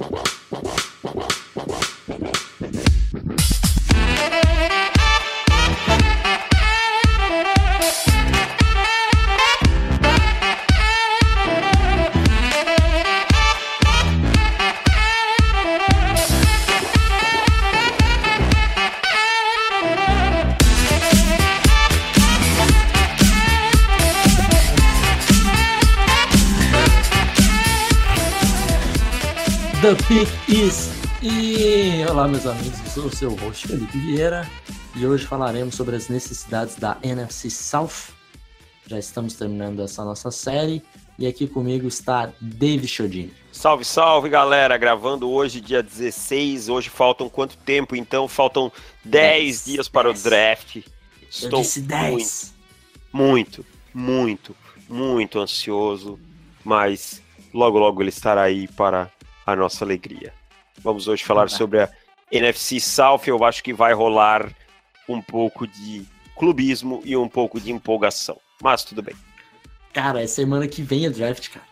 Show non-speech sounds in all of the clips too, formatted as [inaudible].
Wow. Olá, meus amigos, eu sou o seu host Felipe Vieira e hoje falaremos sobre as necessidades da NFC South. Já estamos terminando essa nossa série e aqui comigo está David Chodini. Salve, salve galera! Gravando hoje, dia 16. Hoje faltam quanto tempo então? Faltam 10 dias para 10. o draft. Estou eu disse 10. Muito, muito, muito ansioso, mas logo, logo ele estará aí para a nossa alegria. Vamos hoje falar sobre a NFC South. Eu acho que vai rolar um pouco de clubismo e um pouco de empolgação. Mas tudo bem. Cara, é semana que vem o draft, cara.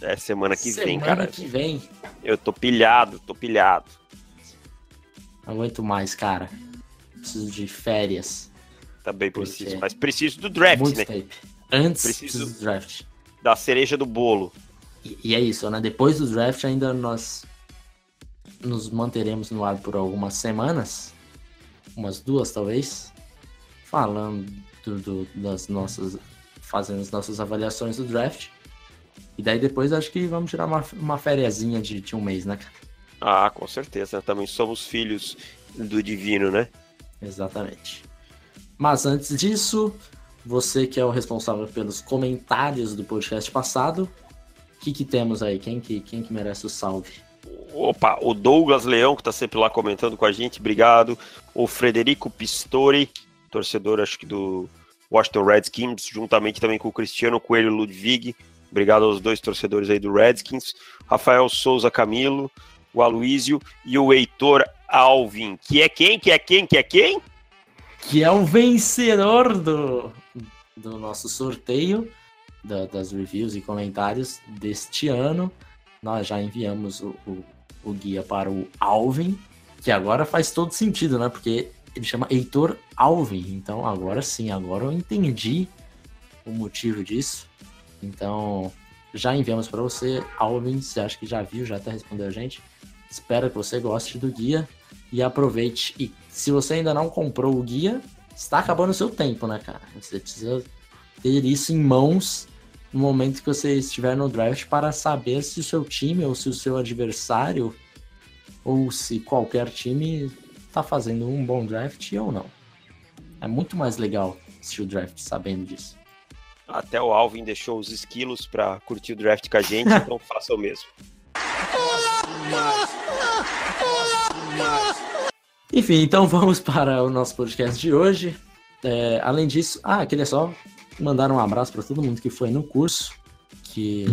É semana que semana vem, cara. Semana que vem. Eu tô pilhado, tô pilhado. Não aguento mais, cara. Preciso de férias. Também preciso, mas preciso do draft, Muito né? Tempo. Antes preciso do draft. Da cereja do bolo. E, e é isso, né? Depois do draft ainda nós nos manteremos no ar por algumas semanas, umas duas talvez, falando do, das nossas, fazendo as nossas avaliações do draft. E daí depois acho que vamos tirar uma, uma fériazinha de, de um mês, né, cara? Ah, com certeza. Também somos filhos do divino, né? Exatamente. Mas antes disso, você que é o responsável pelos comentários do podcast passado, o que, que temos aí? Quem que, quem que merece o salve? Opa, o Douglas Leão, que está sempre lá comentando com a gente, obrigado. O Frederico Pistori, torcedor, acho que do Washington Redskins, juntamente também com o Cristiano Coelho Ludwig. Obrigado aos dois torcedores aí do Redskins. Rafael Souza Camilo, o Aloísio e o Heitor Alvin. Que é quem? Que é quem? Que é quem? Que é o vencedor do, do nosso sorteio da, das reviews e comentários deste ano. Nós já enviamos o, o, o, guia para o Alvin, que agora faz todo sentido, né? Porque ele chama Heitor Alvin. Então agora sim, agora eu entendi o motivo disso. Então já enviamos para você, Alvin. Você acha que já viu, já até respondeu a gente. Espero que você goste do guia e aproveite. E se você ainda não comprou o guia, está acabando o seu tempo, né, cara? Você precisa ter isso em mãos no momento que você estiver no draft para saber se o seu time ou se o seu adversário ou se qualquer time está fazendo um bom draft ou não. É muito mais legal assistir o draft sabendo disso. Até o Alvin deixou os esquilos para curtir o draft com a gente, então [laughs] faça o mesmo. Enfim, então vamos para o nosso podcast de hoje. É, além disso, ah, queria só mandar um abraço para todo mundo que foi no curso, que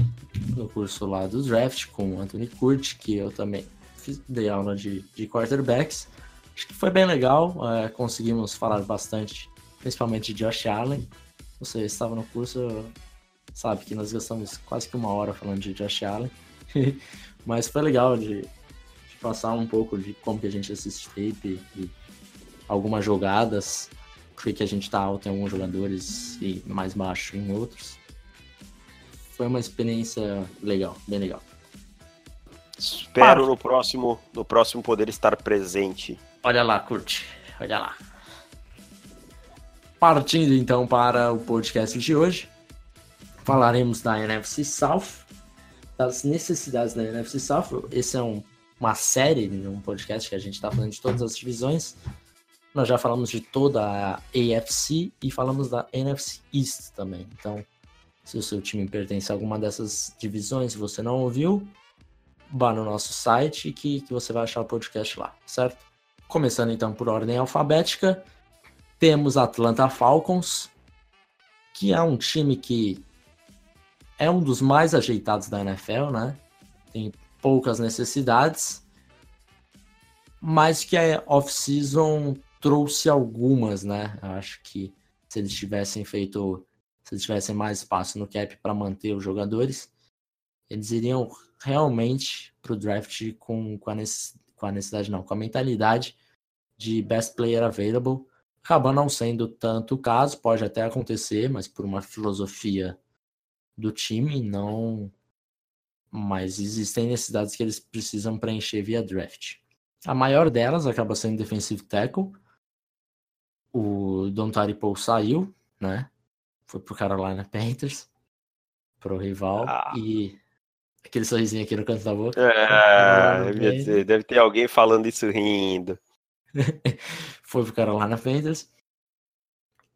no curso lá do draft com o Anthony Curti, que eu também fiz, dei aula de, de quarterbacks. Acho que foi bem legal, é, conseguimos falar bastante, principalmente de Josh Allen. Você estava no curso, sabe que nós gastamos quase que uma hora falando de Josh Allen, [laughs] mas foi legal de, de, passar um pouco de como que a gente assiste tape e algumas jogadas por que a gente tá alto em alguns jogadores e mais baixo em outros. Foi uma experiência legal, bem legal. Espero no próximo, no próximo poder estar presente. Olha lá, curte. Olha lá. Partindo então para o podcast de hoje, falaremos da NFC South, das necessidades da NFC South. Esse é um, uma série, um podcast que a gente está falando de todas as divisões. Nós já falamos de toda a AFC e falamos da NFC East também. Então, se o seu time pertence a alguma dessas divisões e você não ouviu, vá no nosso site que, que você vai achar o podcast lá, certo? Começando então por ordem alfabética, temos Atlanta Falcons, que é um time que é um dos mais ajeitados da NFL, né? Tem poucas necessidades, mas que a off-season trouxe algumas, né? Acho que se eles tivessem feito, se eles tivessem mais espaço no cap para manter os jogadores, eles iriam realmente para o draft com, com, a com a necessidade, não, com a mentalidade de best player available. Acaba não sendo tanto o caso, pode até acontecer, mas por uma filosofia do time, não. Mas existem necessidades que eles precisam preencher via draft. A maior delas acaba sendo defensive tackle. O Don Paul saiu, né? Foi pro Carolina Panthers, pro rival. Ah. E aquele sorrisinho aqui no canto da boca. É, dizer, deve ter alguém falando isso rindo. [laughs] Foi pro Carolina Panthers.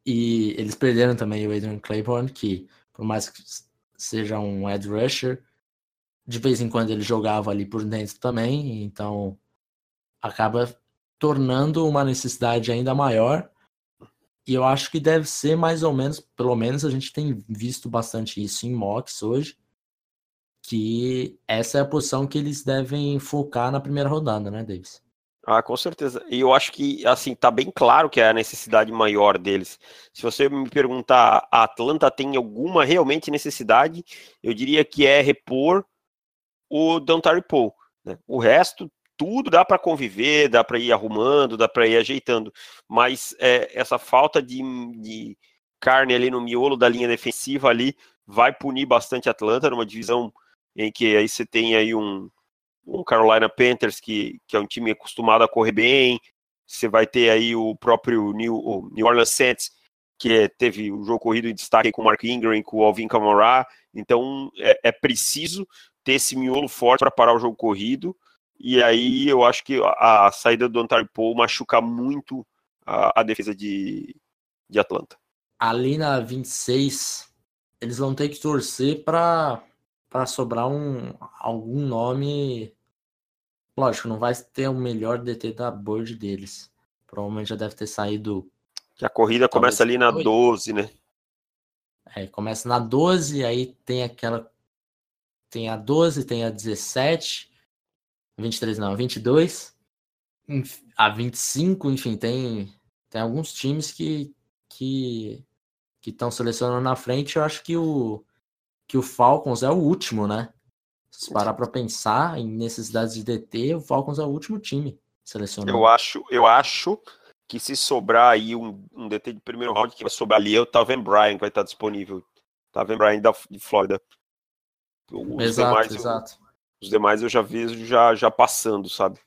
E eles perderam também o Adrian Claiborne, que por mais que seja um Ed rusher, de vez em quando ele jogava ali por dentro também, então acaba tornando uma necessidade ainda maior. E eu acho que deve ser mais ou menos, pelo menos a gente tem visto bastante isso em mocks hoje, que essa é a posição que eles devem focar na primeira rodada, né, Davis? Ah, com certeza. E eu acho que, assim, tá bem claro que é a necessidade maior deles. Se você me perguntar, a Atlanta tem alguma realmente necessidade, eu diria que é repor o Dontari. Né? O resto, tudo dá para conviver, dá para ir arrumando, dá para ir ajeitando. Mas é, essa falta de, de carne ali no miolo da linha defensiva ali vai punir bastante Atlanta numa divisão em que aí você tem aí um um Carolina Panthers, que, que é um time acostumado a correr bem. Você vai ter aí o próprio New, o New Orleans Saints, que é, teve o jogo corrido em destaque com o Mark Ingram com o Alvin Kamara. Então é, é preciso ter esse miolo forte para parar o jogo corrido. E aí eu acho que a, a saída do Ontario Paul machuca muito a, a defesa de, de Atlanta. Ali na 26, eles vão ter que torcer para para sobrar um algum nome. Lógico, não vai ter o melhor DT da board deles. Provavelmente já deve ter saído. Que a corrida começa ali na 8. 12, né? É, começa na 12, aí tem aquela. Tem a 12, tem a 17. 23 não, 22. A 25, enfim, tem, tem alguns times que que que estão selecionando na frente. Eu acho que o que o Falcons é o último, né? Se parar para pensar em necessidades de DT, o Falcons é o último time selecionado. Eu acho, eu acho que se sobrar aí um, um DT de primeiro round que vai sobrar ali é o Taven Bryan que vai estar disponível. Taven Bryan da, de Flórida. Exato, demais, exato. Eu, os demais eu já vejo já, já passando, sabe?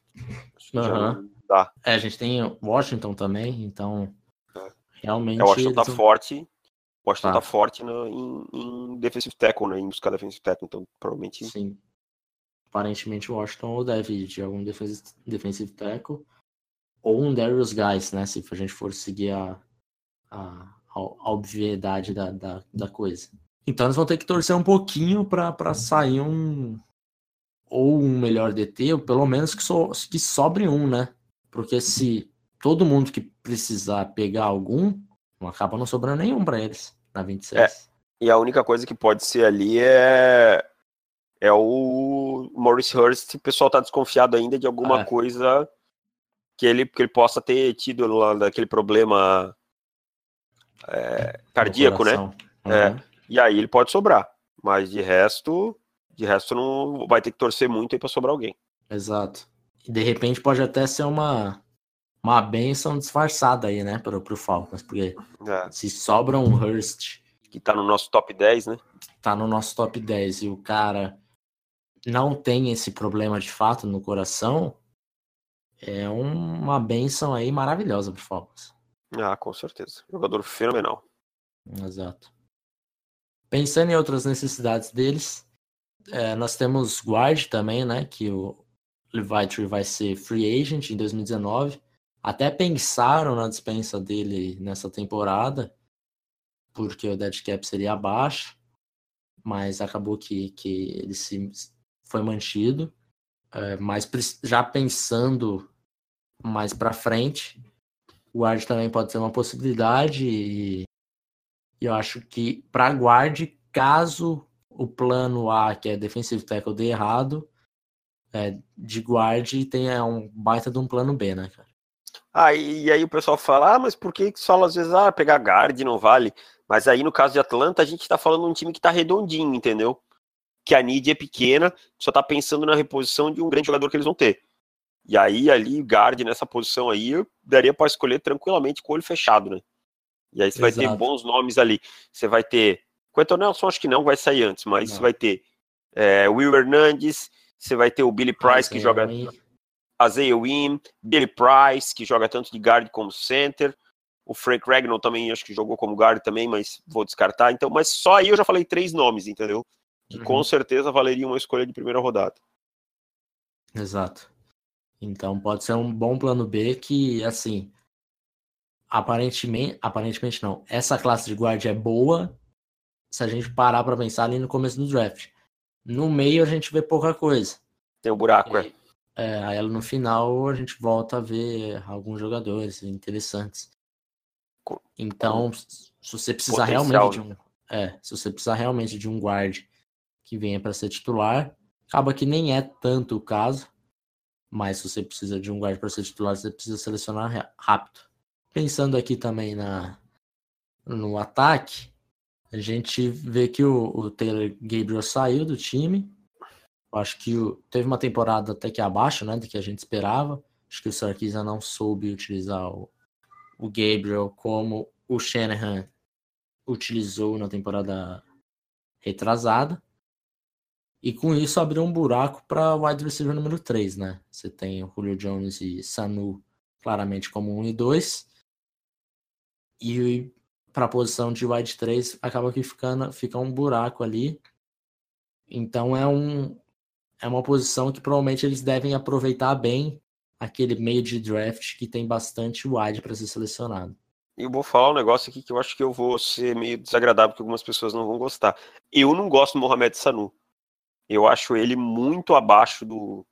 Uhum. Dá. É, a gente tem Washington também, então é. realmente. É, Washington tá forte o Washington tá, tá forte no, em, em defensive tackle, né? Em buscar defensive tackle, então provavelmente. Sim. Aparentemente o Washington ou deve de algum defensive tackle ou um Darius Guys, né? Se a gente for seguir a, a, a obviedade da, da, da coisa. Então eles vão ter que torcer um pouquinho para sair um ou um melhor DT, ou pelo menos que, so, que sobre um, né? Porque se todo mundo que precisar pegar algum, não acaba não sobrando nenhum para eles na 26. É, e a única coisa que pode ser ali é é o Maurice Hurst, o pessoal tá desconfiado ainda de alguma é. coisa que ele, que ele possa ter tido lá daquele problema é, cardíaco, né? Uhum. É, e aí ele pode sobrar, mas de resto, de resto não vai ter que torcer muito aí para sobrar alguém. Exato. E de repente pode até ser uma uma benção disfarçada aí, né, pro, pro Falcons, porque é. se sobra um Hurst. Que tá no nosso top 10, né? Tá no nosso top 10 e o cara não tem esse problema de fato no coração, é uma benção aí maravilhosa pro Falcons. Ah, com certeza. Jogador fenomenal. Exato. Pensando em outras necessidades deles, é, nós temos guard também, né? Que o Levi vai ser free agent em 2019. Até pensaram na dispensa dele nessa temporada, porque o dead cap seria baixo, mas acabou que, que ele se foi mantido. É, mas já pensando mais para frente, guard também pode ser uma possibilidade e, eu acho que para guard, caso o plano A, que é defensive tackle, dê errado, é, de guard tenha um baita de um plano B, né, cara? Aí, e aí o pessoal fala, ah, mas por que só às vezes, ah, pegar guard não vale? Mas aí no caso de Atlanta, a gente tá falando de um time que tá redondinho, entendeu? que a need é pequena, só tá pensando na reposição de um grande jogador que eles vão ter. E aí, ali, guard nessa posição aí, eu daria para escolher tranquilamente com o olho fechado, né? E aí você vai ter bons nomes ali. Você vai ter. Quentin Nelson, acho que não vai sair antes, mas não. vai ter é, Will Hernandes, você vai ter o Billy Price, que joga. Isaiah Wim, Billy Price, que joga tanto de guard como center. O Frank Ragnall também acho que jogou como guard também, mas vou descartar. Então, mas só aí eu já falei três nomes, entendeu? Que uhum. com certeza valeria uma escolha de primeira rodada. Exato. Então pode ser um bom plano B que, assim, aparentemente, aparentemente não. Essa classe de guarda é boa se a gente parar para pensar ali no começo do draft. No meio a gente vê pouca coisa. Tem um buraco, é. é. Aí no final a gente volta a ver alguns jogadores interessantes. Então, se você precisar realmente de um, é, se você precisar realmente de um guard que venha para ser titular, acaba que nem é tanto o caso. Mas se você precisa de um guard para ser titular, você precisa selecionar rápido. Pensando aqui também na no ataque, a gente vê que o, o Taylor Gabriel saiu do time. Acho que o, teve uma temporada até que abaixo, né, do que a gente esperava. Acho que o Sarkisian não soube utilizar o, o Gabriel como o Shanahan utilizou na temporada retrasada. E com isso abriu um buraco para wide receiver número 3, né? Você tem o Julio Jones e Sanu claramente como 1 e 2. E para a posição de wide 3 acaba que ficando, fica um buraco ali. Então é um é uma posição que provavelmente eles devem aproveitar bem aquele meio de draft que tem bastante wide para ser selecionado. Eu vou falar um negócio aqui que eu acho que eu vou ser meio desagradável, porque algumas pessoas não vão gostar. Eu não gosto do Mohamed Sanu. Eu acho ele muito abaixo do,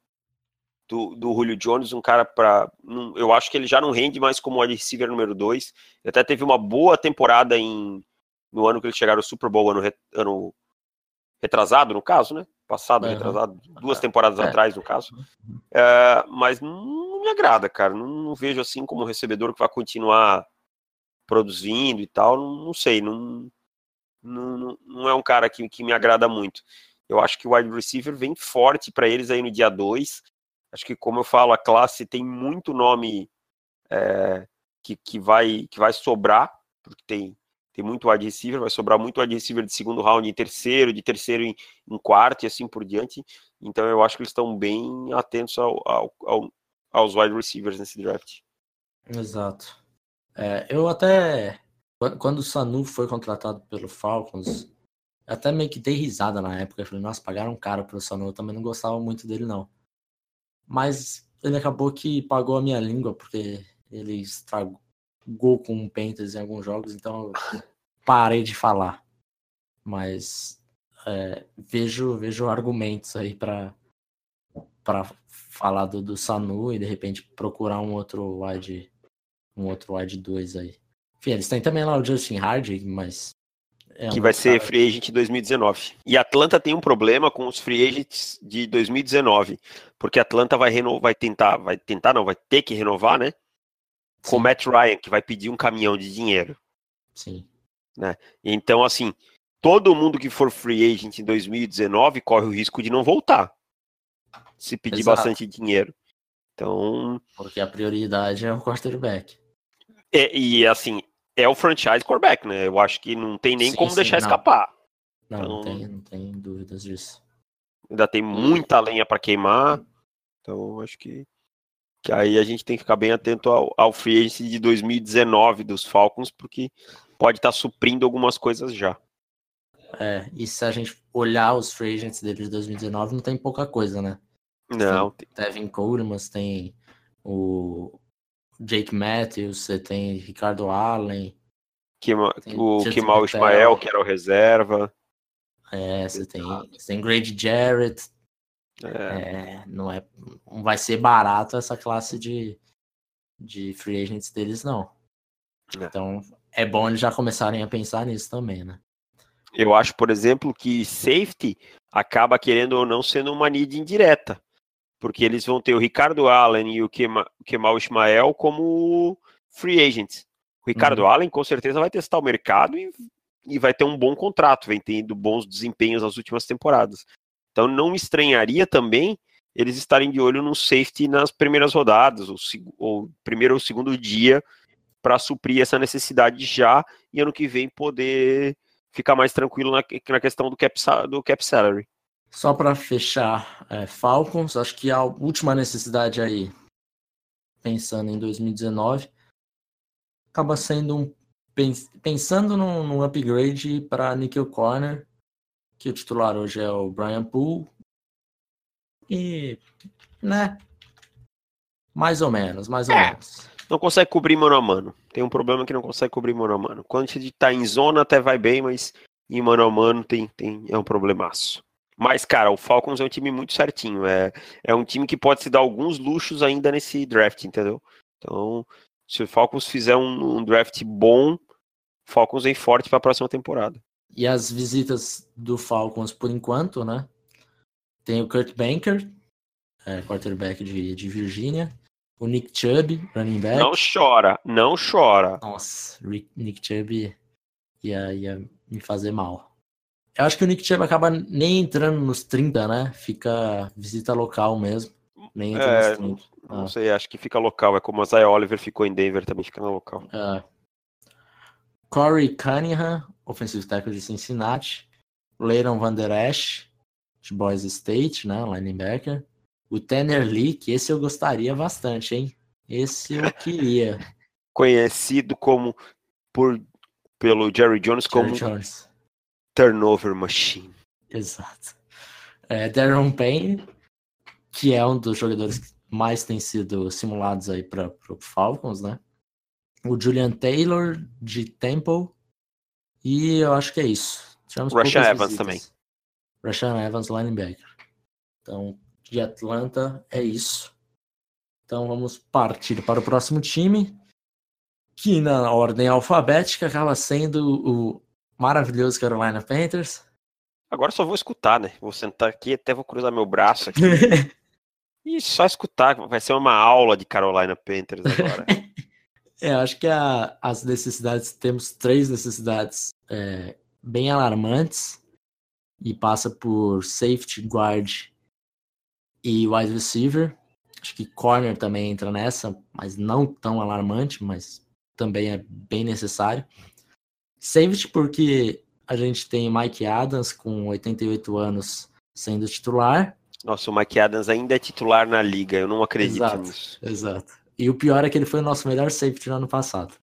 do, do Julio Jones, um cara para. Eu acho que ele já não rende mais como wide receiver número 2. Ele até teve uma boa temporada em, no ano que eles chegaram ao Super Bowl, ano, ano retrasado, no caso, né? Passado, uhum. retrasado, duas temporadas é. atrás, no caso. Uhum. É, mas não me agrada, cara. Não, não, vejo assim como recebedor que vai continuar produzindo e tal. Não, não sei, não, não, não é um cara que, que me agrada muito. Eu acho que o wide receiver vem forte para eles aí no dia 2. Acho que, como eu falo, a classe tem muito nome é, que, que, vai, que vai sobrar, porque tem, tem muito wide receiver, vai sobrar muito wide receiver de segundo round em terceiro, de terceiro em, em quarto e assim por diante. Então eu acho que eles estão bem atentos ao, ao, ao, aos wide receivers nesse draft. Exato. É, eu até. Quando o Sanu foi contratado pelo Falcons, até meio que dei risada na época. Eu falei, nossa, pagaram caro pro Sanu. Eu também não gostava muito dele, não. Mas ele acabou que pagou a minha língua, porque ele estragou com um Panthers em alguns jogos, então eu parei de falar. Mas é, vejo, vejo argumentos aí para falar do, do Sanu e de repente procurar um outro wide um outro wide 2 aí. Enfim, eles têm também lá o Justin Hardy, mas é que vai ser free agent 2019. E Atlanta tem um problema com os free agents de 2019, porque Atlanta vai renovar, vai tentar, vai tentar não, vai ter que renovar, né? Com Sim. Matt Ryan, que vai pedir um caminhão de dinheiro. Sim. Né? Então, assim, todo mundo que for free agent em 2019 corre o risco de não voltar. Se pedir Exato. bastante dinheiro. Então. Porque a prioridade é o quarterback. É, e assim, é o franchise quarterback, né? Eu acho que não tem nem sim, como sim, deixar não. escapar. Não, então, não, tem, não tem dúvidas disso. Ainda tem muita lenha para queimar. Então, acho que, que aí a gente tem que ficar bem atento ao, ao free agency de 2019 dos Falcons, porque pode estar tá suprindo algumas coisas já. É, e se a gente olhar os free agents deles de 2019, não tem pouca coisa, né? Não. Tem Devin Coleman, tem o Jake Matthews, você tem Ricardo Allen. Kima, o Kimal Ismael, que era o reserva. É, você tem, você tem Grady Jarrett. É. é. não, é, não vai ser barato essa classe de, de free agents deles, não. É. Então, é bom eles já começarem a pensar nisso também, né? Eu acho, por exemplo, que safety acaba querendo ou não sendo uma need indireta porque eles vão ter o Ricardo Allen e o Kemal Ismael como free agents. O Ricardo uhum. Allen com certeza vai testar o mercado e, e vai ter um bom contrato, vem tendo bons desempenhos nas últimas temporadas. Então não me estranharia também eles estarem de olho no safety nas primeiras rodadas, ou, ou primeiro ou segundo dia, para suprir essa necessidade já e ano que vem poder ficar mais tranquilo na, na questão do cap, do cap salary. Só para fechar, é, Falcons, acho que a última necessidade aí, pensando em 2019, acaba sendo um. Pensando num, num upgrade para Nickel Corner, que o titular hoje é o Brian Poole. E. né? Mais ou menos, mais ou é. menos. Não consegue cobrir mano a mano. Tem um problema que não consegue cobrir mano a mano. Quando a gente tá em zona até vai bem, mas em mano a mano tem, tem, é um problemaço. Mas, cara, o Falcons é um time muito certinho. É, é um time que pode se dar alguns luxos ainda nesse draft, entendeu? Então, se o Falcons fizer um, um draft bom, o Falcons vem forte para a próxima temporada. E as visitas do Falcons, por enquanto, né? Tem o Kurt Banker, é, quarterback de, de Virgínia. O Nick Chubb, running back. Não chora, não chora. Nossa, Nick Chubb ia, ia me fazer mal. Eu acho que o Nick Chubb acaba nem entrando nos 30, né? Fica visita local mesmo. Nem entra é, nos 30. Não ah. sei, acho que fica local. É como a Zaya Oliver ficou em Denver, também fica no local. É. Corey Cunningham, ofensivo tackle de Cincinnati. Leiron Van Der Esch, de Boise State, né? Linebacker. O Tanner Lee, que esse eu gostaria bastante, hein? Esse eu queria. [laughs] Conhecido como por pelo Jerry Jones Jerry como Jones turnover machine. Exato. É, Darren Payne, que é um dos jogadores que mais tem sido simulados aí para o Falcons, né? O Julian Taylor de Temple e eu acho que é isso. Tivemos Rashan Evans visitas. também. Rashan Evans, linebacker. Então, de Atlanta é isso. Então vamos partir para o próximo time, que na ordem alfabética acaba sendo o maravilhoso Carolina Panthers. Agora só vou escutar, né? Vou sentar aqui até vou cruzar meu braço aqui. [laughs] e só escutar, vai ser uma aula de Carolina Panthers agora. [laughs] é, acho que a, as necessidades, temos três necessidades é, bem alarmantes e passa por safety, guard e wide receiver. Acho que corner também entra nessa, mas não tão alarmante, mas também é bem necessário. Safety porque a gente tem Mike Adams com 88 anos sendo titular. Nossa, o Mike Adams ainda é titular na liga, eu não acredito exato, nisso. Exato. E o pior é que ele foi o nosso melhor safety no ano passado.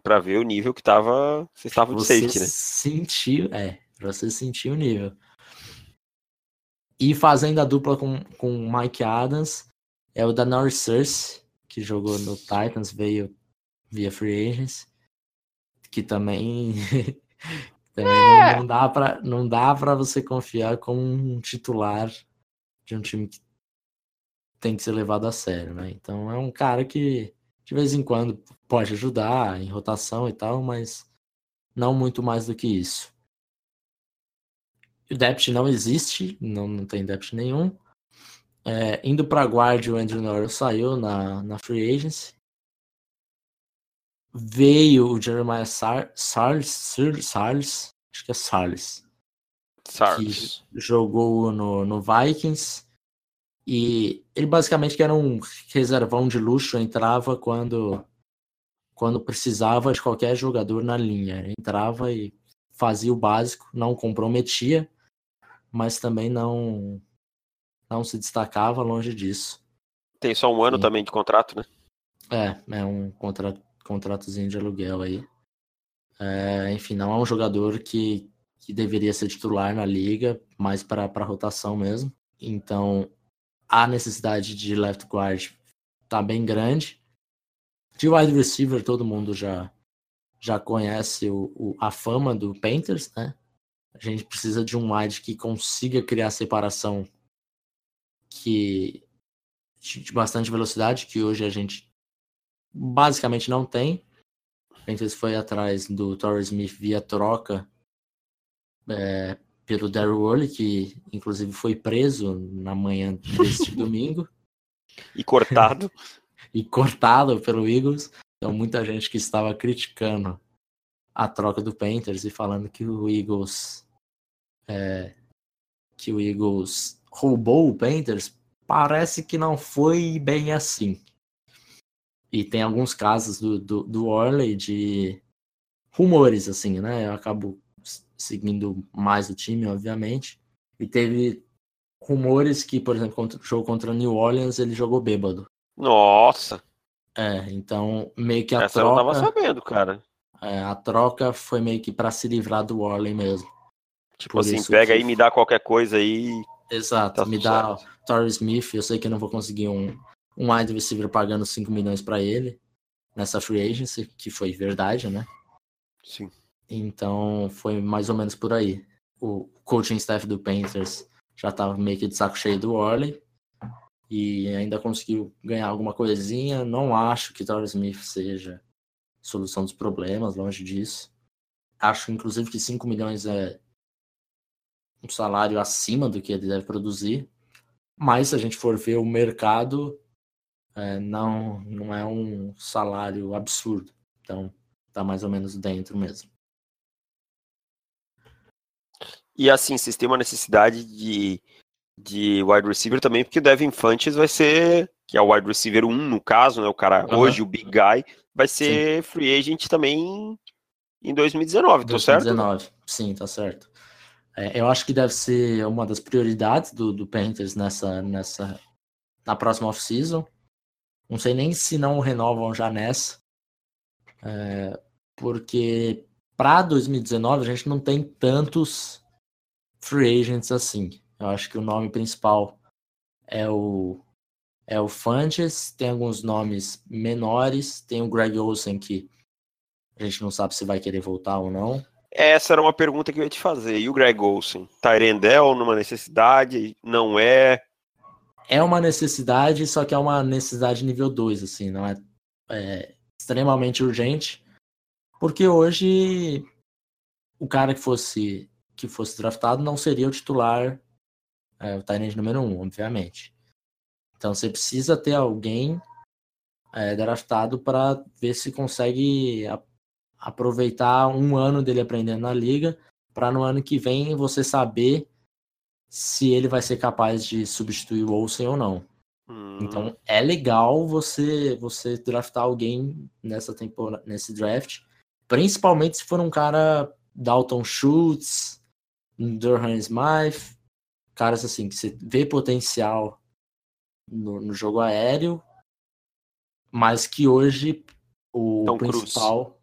Para ver o nível que tava, você estava de safety, né? Sentiu, é, pra você sentir o nível. E fazendo a dupla com com Mike Adams é o da Norris que jogou no Titans, veio via free agents que também, [laughs] também é. não, não, dá para não dá para você confiar como um titular de um time que tem que ser levado a sério, né? Então é um cara que de vez em quando pode ajudar em rotação e tal, mas não muito mais do que isso. O depth não existe, não, não tem depth nenhum. É, indo para guarda, o Andrew Norris saiu na, na free agency veio o Jeremiah Sar Sars, Sars, acho que é Sars, Sars. que jogou no, no Vikings. E ele basicamente era um reservão de luxo, entrava quando quando precisava de qualquer jogador na linha. Entrava e fazia o básico, não comprometia, mas também não não se destacava longe disso. Tem só um ano também de contrato, né? É, é um contrato contratozinho de aluguel aí. É, enfim, não é um jogador que, que deveria ser titular na liga, mais para rotação mesmo. Então, a necessidade de left guard tá bem grande. De wide receiver, todo mundo já, já conhece o, o, a fama do Panthers, né? A gente precisa de um wide que consiga criar separação que de bastante velocidade, que hoje a gente basicamente não tem. A Panthers foi atrás do Torres Smith via troca é, pelo Daryl Worley, que inclusive foi preso na manhã deste [laughs] domingo. E cortado. [laughs] e cortado pelo Eagles. Então, muita gente que estava criticando a troca do Panthers e falando que o Eagles é, que o Eagles roubou o Panthers, parece que não foi bem assim. E tem alguns casos do, do, do Orley de rumores, assim, né? Eu acabo seguindo mais o time, obviamente. E teve rumores que, por exemplo, contra, jogo contra New Orleans, ele jogou bêbado. Nossa! É, então meio que a Essa troca. eu não tava sabendo, cara. É, a troca foi meio que para se livrar do Orley mesmo. Tipo Por assim, pega que- aí, me dá qualquer coisa aí. Exato, Tá me dá. Torrey Smith, eu sei que não vou conseguir um, um wide receiver pagando 5 milhões para ele nessa free agency, que foi verdade, né? Sim. Então foi mais ou menos por aí. O coaching staff do Panthers já estava meio que de saco cheio do Orley e ainda conseguiu ganhar alguma coisinha. Não acho que Torrey Smith seja solução dos problemas, longe disso. Acho inclusive que 5 milhões é um salário acima do que ele deve produzir. Mas se a gente for ver o mercado, é, não, não é um salário absurdo. Então tá mais ou menos dentro mesmo. E assim, vocês têm uma necessidade de, de wide receiver também, porque o Devin Funches vai ser, que é o wide receiver 1 no caso, né? O cara Aham. hoje, o big guy, vai ser free agent também em 2019, tô certo? 2019. Sim, tá certo. É, eu acho que deve ser uma das prioridades do, do Panthers nessa, nessa na próxima off-season. Não sei nem se não renovam já nessa. É, porque para 2019 a gente não tem tantos free agents assim. Eu acho que o nome principal é o é o Funches, tem alguns nomes menores, tem o Greg Olsen que a gente não sabe se vai querer voltar ou não. Essa era uma pergunta que eu ia te fazer. E o Greg Olsen? Tyrendel numa necessidade? Não é? É uma necessidade, só que é uma necessidade nível 2, assim, não é, é extremamente urgente, porque hoje o cara que fosse que fosse draftado não seria o titular, é, o Tyrande número 1, um, obviamente. Então você precisa ter alguém é, draftado para ver se consegue a- aproveitar um ano dele aprendendo na liga, para no ano que vem você saber se ele vai ser capaz de substituir o Olsen ou não. Hum, Então é legal você você draftar alguém nessa temporada, nesse draft, principalmente se for um cara Dalton Schultz, Durham Smythe, caras assim que você vê potencial no, no jogo aéreo, mas que hoje o Tom principal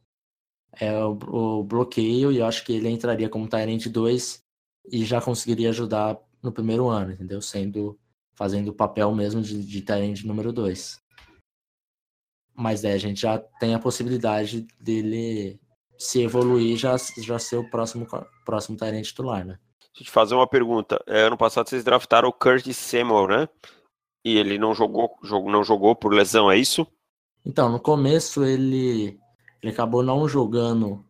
é o, o bloqueio e eu acho que ele entraria como Tyrant 2 e já conseguiria ajudar no primeiro ano, entendeu? Sendo fazendo o papel mesmo de, de Tyrant número 2. Mas daí a gente já tem a possibilidade dele se evoluir já já ser o próximo próximo Tyrant titular, né? Deixa eu te fazer uma pergunta. É, ano passado vocês draftaram o Curtis Samuel, né? E ele não jogou, jogou, não jogou por lesão, é isso? Então, no começo ele ele acabou não jogando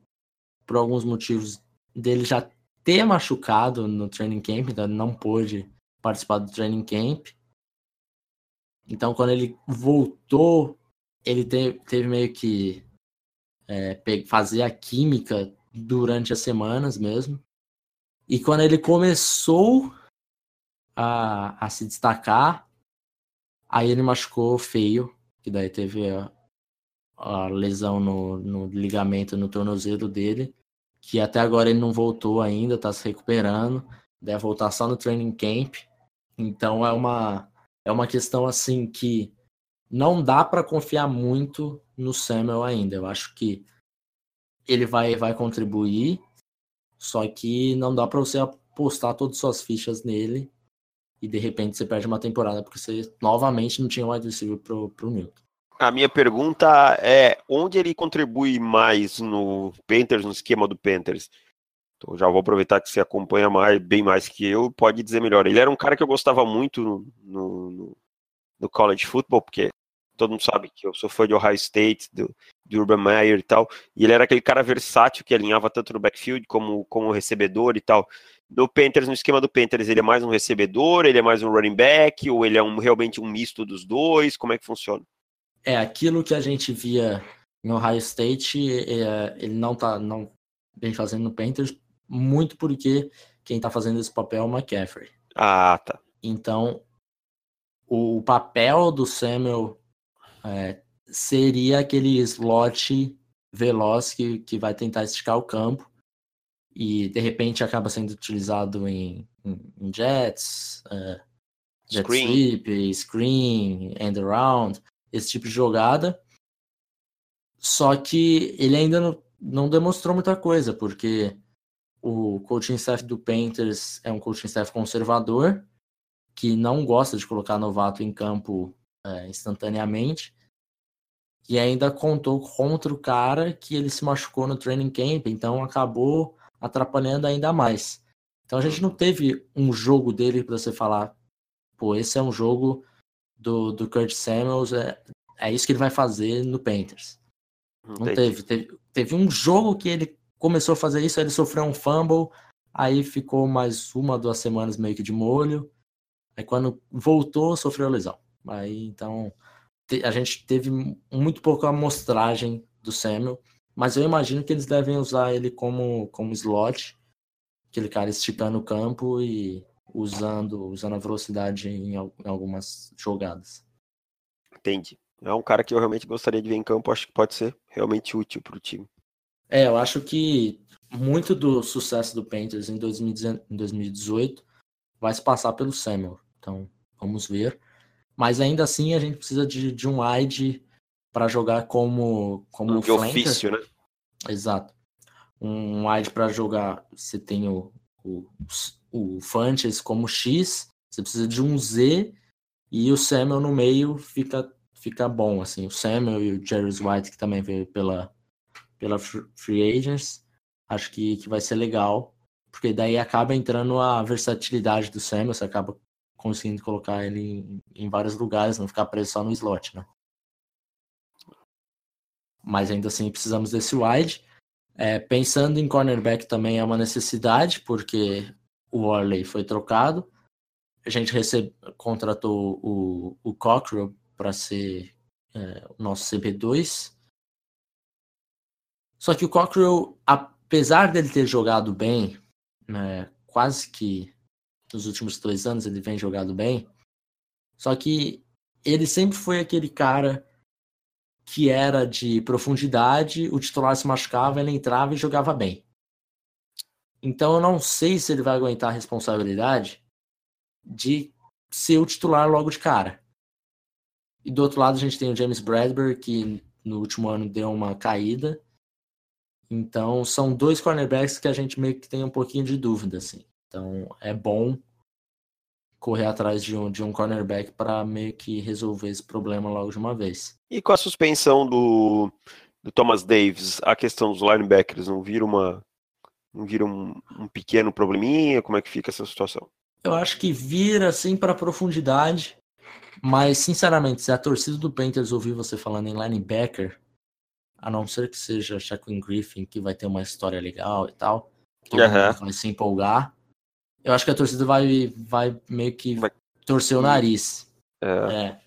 por alguns motivos dele já ter machucado no training camp, então não pôde participar do training camp. Então, quando ele voltou, ele te- teve meio que é, fazer a química durante as semanas mesmo. E quando ele começou a, a se destacar, aí ele machucou feio, que daí teve a, a lesão no, no ligamento no tornozelo dele, que até agora ele não voltou ainda, tá se recuperando, deve voltar só no training camp. Então é uma é uma questão assim que não dá para confiar muito no Samuel ainda. Eu acho que ele vai vai contribuir, só que não dá para você apostar todas as suas fichas nele e de repente você perde uma temporada porque você novamente não tinha wide receiver pro, pro Newton. A minha pergunta é onde ele contribui mais no Panthers, no esquema do Panthers? Então já vou aproveitar que você acompanha mais, bem mais que eu, pode dizer melhor. Ele era um cara que eu gostava muito no, no, no- college football, porque todo mundo sabe que eu sou fã de Ohio State, do, do Urban Meyer e tal, e ele era aquele cara versátil que alinhava tanto no backfield como como recebedor e tal. No Panthers, no esquema do Panthers, ele é mais um recebedor, ele é mais um running back, ou ele é um, realmente um misto dos dois? Como é que funciona? É, aquilo que a gente via em Ohio State, é, ele não tá não vem fazendo no Panthers, muito porque quem tá fazendo esse papel é o McCaffrey. Ah, tá. Então, o papel do Samuel é, seria aquele slot veloz que, que vai tentar esticar o campo e de repente acaba sendo utilizado em, em, em jets, uh, jet screen. sweep, screen, end around, esse tipo de jogada. Só que ele ainda não, não demonstrou muita coisa, porque o coaching staff do Panthers é um coaching staff conservador, que não gosta de colocar novato em campo é, instantaneamente, e ainda contou contra o cara que ele se machucou no training camp, então acabou atrapalhando ainda mais. Então a gente não teve um jogo dele para você falar, pô, esse é um jogo do, do Kurt Samuels, é, é isso que ele vai fazer no Panthers. Não teve, teve. Teve um jogo que ele começou a fazer isso, ele sofreu um fumble, aí ficou mais uma, duas semanas meio que de molho. Aí quando voltou, sofreu lesão. Aí então a gente teve muito pouca amostragem do Samuel. Mas eu imagino que eles devem usar ele como, como slot, aquele cara esticando o campo e usando, usando a velocidade em, em algumas jogadas. Entendi. É um cara que eu realmente gostaria de ver em campo, acho que pode ser realmente útil para o time. É, eu acho que muito do sucesso do Panthers em 2018 vai se passar pelo Samuel. Então, vamos ver. Mas ainda assim, a gente precisa de, de um wide para jogar como como um de ofício, né? Exato. Um wide para jogar, você tem o, o, o Fanches como X, você precisa de um Z e o Samuel no meio fica fica bom assim. O Samuel e o Jerry White que também veio pela pela Free Agents, acho que, que vai ser legal, porque daí acaba entrando a versatilidade do Samuel, você acaba conseguindo colocar ele em, em vários lugares, não ficar preso só no slot, né? mas ainda assim precisamos desse wide. É, pensando em cornerback também é uma necessidade, porque o Worley foi trocado. A gente recebe, contratou o, o Cockrell para ser é, o nosso CB2. Só que o Cockrell, apesar dele ter jogado bem, né, quase que nos últimos dois anos ele vem jogado bem, só que ele sempre foi aquele cara que era de profundidade, o titular se machucava, ele entrava e jogava bem. Então eu não sei se ele vai aguentar a responsabilidade de ser o titular logo de cara. E do outro lado a gente tem o James Bradbury, que no último ano deu uma caída. Então são dois cornerbacks que a gente meio que tem um pouquinho de dúvida, assim. Então é bom correr atrás de um, de um cornerback para meio que resolver esse problema logo de uma vez. E com a suspensão do, do Thomas Davis, a questão dos linebackers não vira uma vira um, um pequeno probleminha? Como é que fica essa situação? Eu acho que vira assim para profundidade, mas sinceramente, se a torcida do Panthers ouvir você falando em linebacker, a não ser que seja Shaquille Griffin, que vai ter uma história legal e tal, todo uhum. vai se empolgar eu acho que a torcida vai, vai meio que vai... torcer o nariz. É. é.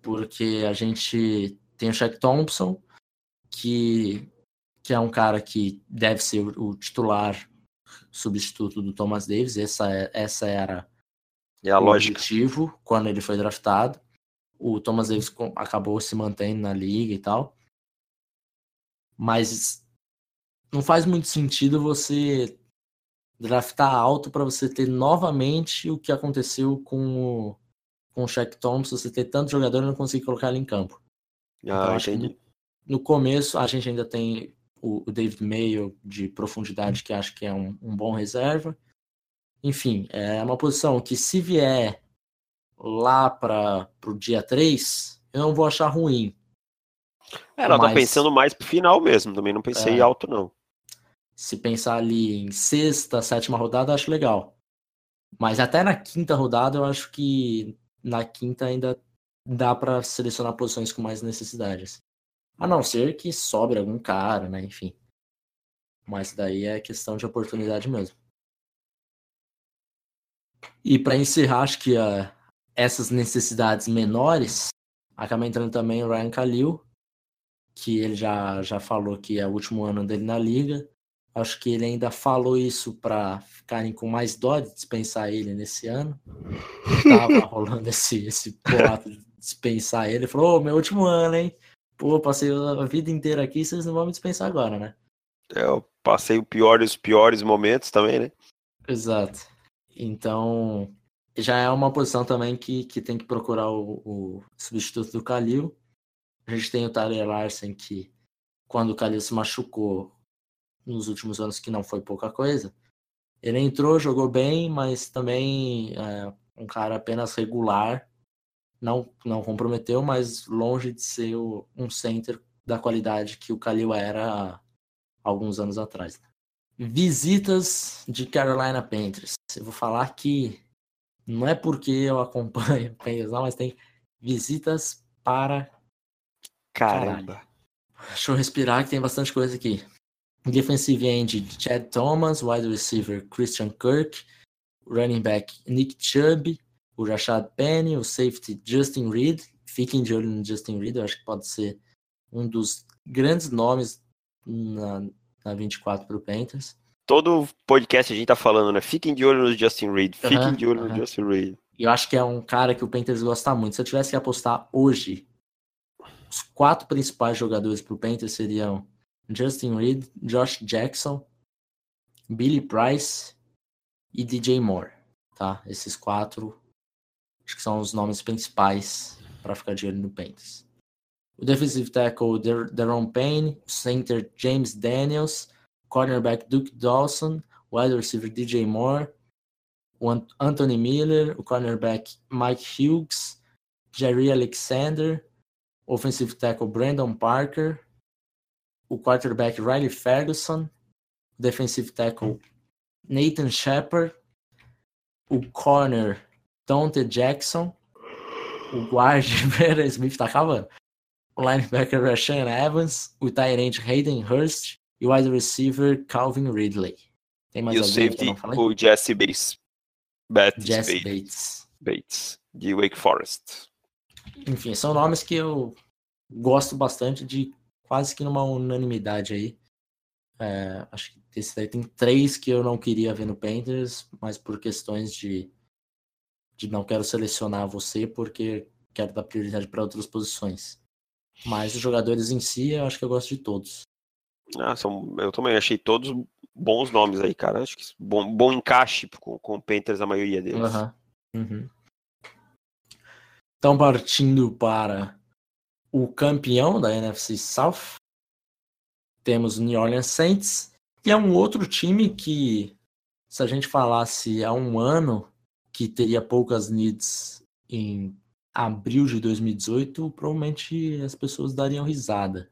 Porque a gente tem o Shaq Thompson, que, que é um cara que deve ser o, titular substituto do Thomas Davis. Essa, é, essa era é a o lógica. objetivo quando ele foi draftado. O Thomas Davis acabou se mantendo na liga e tal. Mas não faz muito sentido você draftar alto para você ter novamente o que aconteceu com o, com o Shaq Thompson, você ter tanto jogador e não conseguir colocar ele em campo. Ah, então, entendi. No, no, começo, a gente ainda tem o, o David Mayo de profundidade, que acho que é um, um bom reserva. Enfim, é uma posição que se vier lá para o dia 3, eu não vou achar ruim. É, ela tá mas... tá pensando mais pro final mesmo, também não pensei é, alto, não se pensar ali em sexta, sétima rodada, acho legal. Mas até na quinta rodada, eu acho que na quinta ainda dá para selecionar posições com mais necessidades. A não ser que sobre algum cara, né? Enfim. Mas daí é questão de oportunidade mesmo. E para encerrar, acho que uh, essas necessidades menores, acaba entrando também o Ryan Khalil, que ele já, já falou que é o último ano dele na liga Acho que ele ainda falou isso para ficarem com mais dó de dispensar ele nesse ano. Tava [laughs] rolando esse, esse boato de dispensar ele. Ele falou: Ô, meu último ano, hein? Pô, passei a vida inteira aqui, vocês não vão me dispensar agora, né? É, eu passei o pior os piores momentos também, né? Exato. Então, já é uma posição também que, que tem que procurar o, o substituto do Kalil. A gente tem o Tyler Larsen, que quando o Kalil se machucou nos últimos anos, que não foi pouca coisa, ele entrou, jogou bem, mas também é um cara apenas regular. Não, não comprometeu, mas longe de ser o, um center da qualidade que o Kalil era alguns anos atrás. Visitas de Carolina Panthers. Eu vou falar que não é porque eu acompanho [laughs] Panthers, não, mas tem visitas para. Caramba. Caralho. Deixa eu respirar que tem bastante coisa aqui. Defensive end Chad Thomas, wide receiver Christian Kirk, running back Nick Chubb, o Rashad Penny, o safety Justin Reed. Fiquem de olho no Justin Reed, eu acho que pode ser um dos grandes nomes na, na 24 para o Panthers todo podcast a gente tá falando, né? Fiquem de olho no Justin Reed. Fiquem uhum, de olho uhum. no Justin Reed. Eu acho que é um cara que o Panthers gosta muito. Se eu tivesse que apostar hoje, os quatro principais jogadores pro Panthers seriam Justin Reed, Josh Jackson, Billy Price e DJ Moore, tá? Esses quatro acho que são os nomes principais para ficar de olho no Panthers. O defensive tackle Deron Payne, center James Daniels, cornerback Duke Dawson, wide receiver DJ Moore, o Anthony Miller, o cornerback Mike Hughes, Jerry Alexander, offensive tackle Brandon Parker, o quarterback Riley Ferguson, defensive tackle Nathan Shepard, o corner Dante Jackson, o guard Vera [laughs] Smith tá acabando, o linebacker Rashan Evans, o tight Hayden Hurst, e o wide receiver Calvin Ridley. Tem mais e o safety, o Jesse Bates. Bates Jesse Bates. Bates. Bates, de Wake Forest. Enfim, são nomes que eu gosto bastante de quase que numa unanimidade aí. É, acho que esse daí tem três que eu não queria ver no Panthers, mas por questões de, de não quero selecionar você porque quero dar prioridade para outras posições. Mas os jogadores em si, eu acho que eu gosto de todos. Ah, são, eu também achei todos bons nomes aí, cara. Acho que bom, bom encaixe com, com o Panthers, a maioria deles. Uhum. Uhum. Então, partindo para o campeão da NFC South, temos o New Orleans Saints, e é um outro time que, se a gente falasse há um ano que teria poucas needs em abril de 2018, provavelmente as pessoas dariam risada.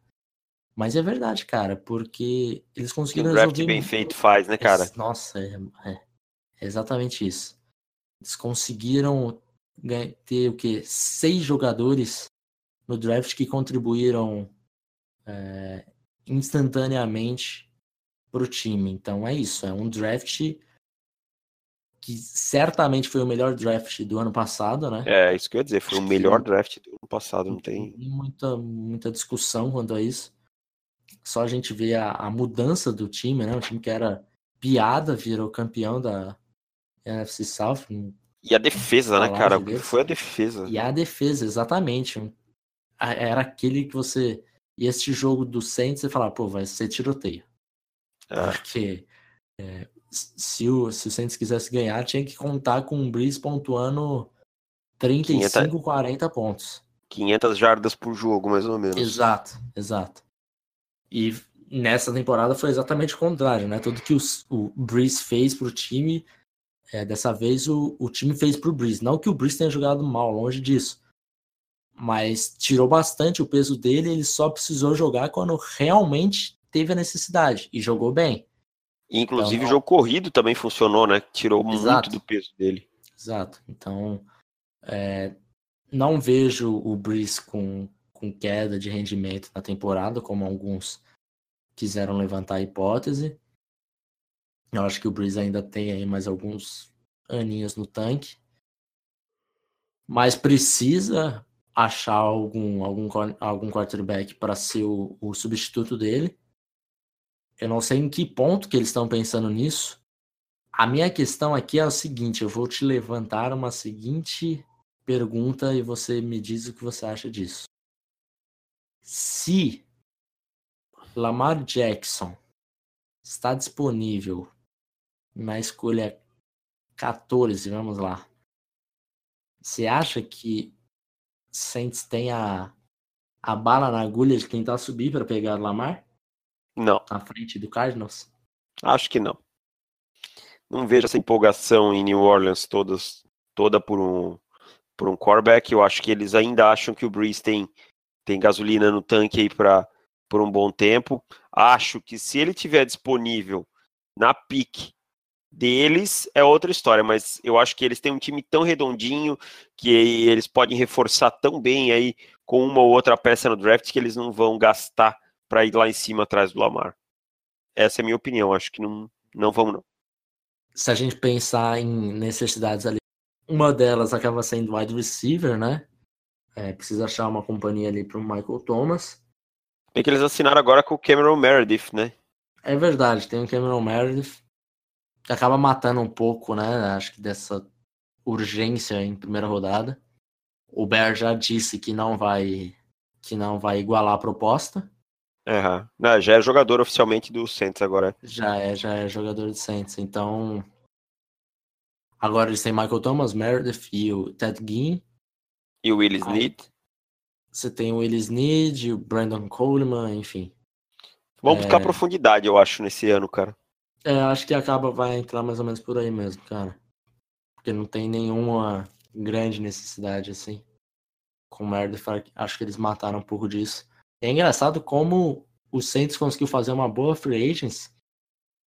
Mas é verdade, cara, porque eles conseguiram um draft resolver... bem feito faz, né, cara? Nossa, é, é, é exatamente isso. Eles conseguiram ter o que seis jogadores no draft que contribuíram é, instantaneamente para o time. Então é isso, é um draft que certamente foi o melhor draft do ano passado, né? É, isso que eu ia dizer, foi Acho o melhor draft do ano passado, não tem muita muita discussão quanto a isso. Só a gente vê a, a mudança do time, né? Um time que era piada virou campeão da NFC South. E a defesa, né, cara? Foi a defesa. E a defesa, exatamente. Era aquele que você. E este jogo do Saints, você falava, pô, vai ser tiroteio. É. Porque é, se, o, se o Saints quisesse ganhar, tinha que contar com o Breeze pontuando 35, 500, 40 pontos. 500 jardas por jogo, mais ou menos. Exato, exato. E nessa temporada foi exatamente o contrário, né? Tudo que os, o Breeze fez pro time, é, dessa vez o, o time fez pro Breeze. Não que o Breeze tenha jogado mal, longe disso. Mas tirou bastante o peso dele, ele só precisou jogar quando realmente teve a necessidade. E jogou bem. Inclusive então, o jogo corrido também funcionou, né? Tirou exato, muito do peso dele. Exato. Então, é, não vejo o Breeze com, com queda de rendimento na temporada, como alguns quiseram levantar a hipótese. Eu acho que o Breeze ainda tem aí mais alguns aninhos no tanque. Mas precisa achar algum, algum, algum quarterback para ser o, o substituto dele. Eu não sei em que ponto que eles estão pensando nisso. A minha questão aqui é o seguinte: eu vou te levantar uma seguinte pergunta e você me diz o que você acha disso. Se Lamar Jackson está disponível na escolha 14, vamos lá. Você acha que Saints tem a, a bala na agulha de tentar subir para pegar Lamar? Não. Na frente do Cardinals? Acho que não. Não vejo essa empolgação em New Orleans todas, toda por um, por um quarterback. Eu acho que eles ainda acham que o Breeze tem, tem gasolina no tanque aí para por um bom tempo. Acho que se ele tiver disponível na pique deles é outra história, mas eu acho que eles têm um time tão redondinho que eles podem reforçar tão bem aí com uma ou outra peça no draft que eles não vão gastar para ir lá em cima atrás do Lamar. Essa é a minha opinião, acho que não, não vamos não. Se a gente pensar em necessidades ali, uma delas acaba sendo wide receiver, né? É, precisa achar uma companhia ali para o Michael Thomas. Bem que eles assinaram agora com o Cameron Meredith, né? É verdade, tem o Cameron Meredith que acaba matando um pouco, né? Acho que dessa urgência em primeira rodada. O Bear já disse que não vai que não vai igualar a proposta. Uhum. Não, já é jogador oficialmente do Saints agora. Já é, já é jogador do Saints. Então, agora eles têm Michael Thomas, Meredith e o Ted Ginn. E o Willis Need. Você tem o Willis Need, o Brandon Coleman, enfim. Vamos é... buscar profundidade, eu acho, nesse ano, cara. É, acho que acaba vai entrar mais ou menos por aí mesmo, cara. Porque não tem nenhuma grande necessidade assim. Com o Meredith, acho que eles mataram um pouco disso. É engraçado como o Saints conseguiu fazer uma boa free agents,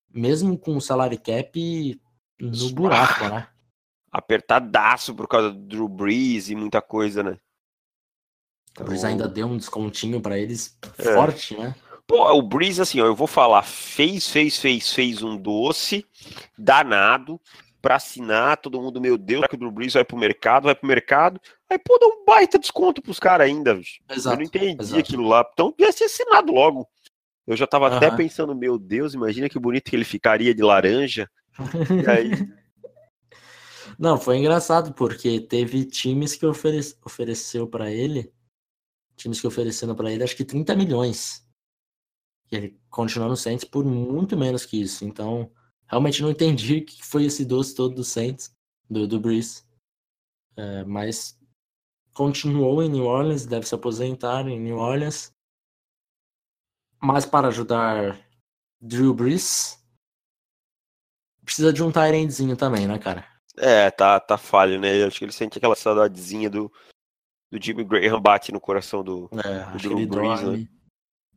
mesmo com o salary cap no buraco, né? [laughs] Apertadaço por causa do Drew Brees e muita coisa, né? Então... O Brees ainda deu um descontinho para eles é. forte, né? Pô, o Breeze, assim, ó, eu vou falar, fez, fez, fez, fez um doce danado para assinar, todo mundo, meu Deus, será que o Drew Brees vai pro mercado, vai pro mercado, aí pô, dá um baita desconto pros caras ainda, Exato, eu não entendi exato. aquilo lá, então ia ser assinado logo. Eu já tava uhum. até pensando, meu Deus, imagina que bonito que ele ficaria de laranja. e aí... [laughs] Não, foi engraçado, porque teve times que ofere ofereceu para ele, times que ofereceram para ele, acho que 30 milhões ele continuou no Saints por muito menos que isso. Então, realmente não entendi o que foi esse doce todo do Saints, do, do Breeze. É, mas continuou em New Orleans, deve se aposentar em New Orleans. Mas para ajudar Drew Brees, precisa de um Tyrantzinho também, né, cara? É, tá, tá falho, né? Acho que ele sente aquela saudadezinha do, do Jimmy Graham bate no coração do, é, do Drew Brees, né?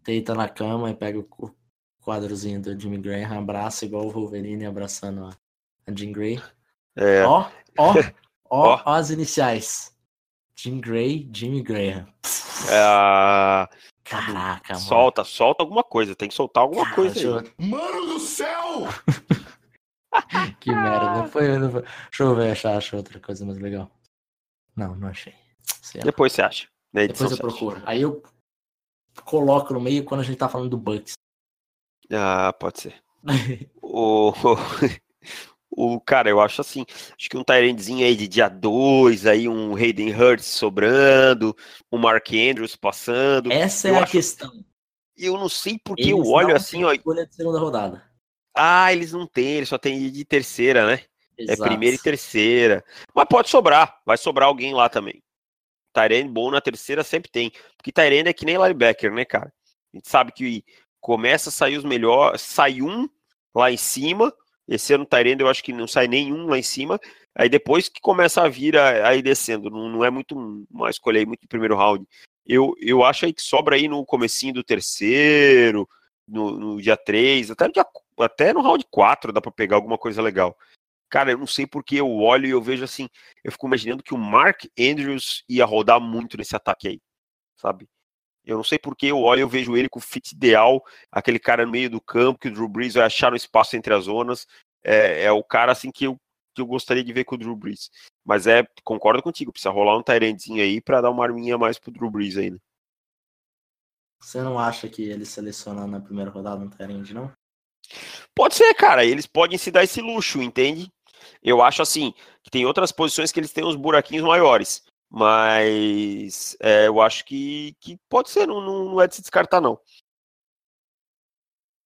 deita na cama e pega o quadrozinho do Jimmy Graham, abraça igual o Wolverine abraçando a, a Jean Grey. É. Ó, ó, ó, ó as iniciais. Jim Gray, Jimmy Graham. É, Caraca, mano. Solta, solta alguma coisa. Tem que soltar alguma Cara, coisa eu... Mano do céu! [laughs] que merda. Não foi, não foi. Deixa eu ver, achar, achar outra coisa mais legal. Não, não achei. Depois você acha. Depois eu procuro. Aí eu coloca no meio quando a gente tá falando do Bucks. Ah, pode ser. [laughs] o, [laughs] o, cara, eu acho assim, acho que um Tyrandezinho aí de dia 2, aí um Hayden Hurts sobrando, um Mark Andrews passando. Essa é a acho... questão. Eu não sei porque eu olho assim, ó. Escolha de segunda rodada. Ah, eles não têm, eles só têm de terceira, né? É Exato. É primeira e terceira. Mas pode sobrar, vai sobrar alguém lá também. Tyrene bom na terceira sempre tem. Porque Tyrene é que nem linebacker, né, cara? A gente sabe que começa a sair os melhores, sai um lá em cima. Esse ano Tyrene eu acho que não sai nenhum lá em cima. Aí depois que começa a vir aí descendo, não, não é muito uma escolha aí muito em primeiro round. Eu, eu acho aí que sobra aí no comecinho do terceiro, no, no dia 3, até no, dia, até no round 4 dá para pegar alguma coisa legal. Cara, eu não sei porque eu olho e eu vejo assim, eu fico imaginando que o Mark Andrews ia rodar muito nesse ataque aí, sabe? Eu não sei porque eu olho e eu vejo ele com o fit ideal, aquele cara no meio do campo, que o Drew Brees vai achar um espaço entre as zonas. É, é o cara assim que eu, que eu gostaria de ver com o Drew Brees. Mas é, concordo contigo, precisa rolar um Tyrantzinho aí para dar uma arminha mais pro Drew Brees ainda. Você não acha que ele seleciona na primeira rodada um Tyrant, não? Pode ser, cara. Eles podem se dar esse luxo, entende? Eu acho assim que tem outras posições que eles têm uns buraquinhos maiores. Mas é, eu acho que, que pode ser, não, não é de se descartar, não.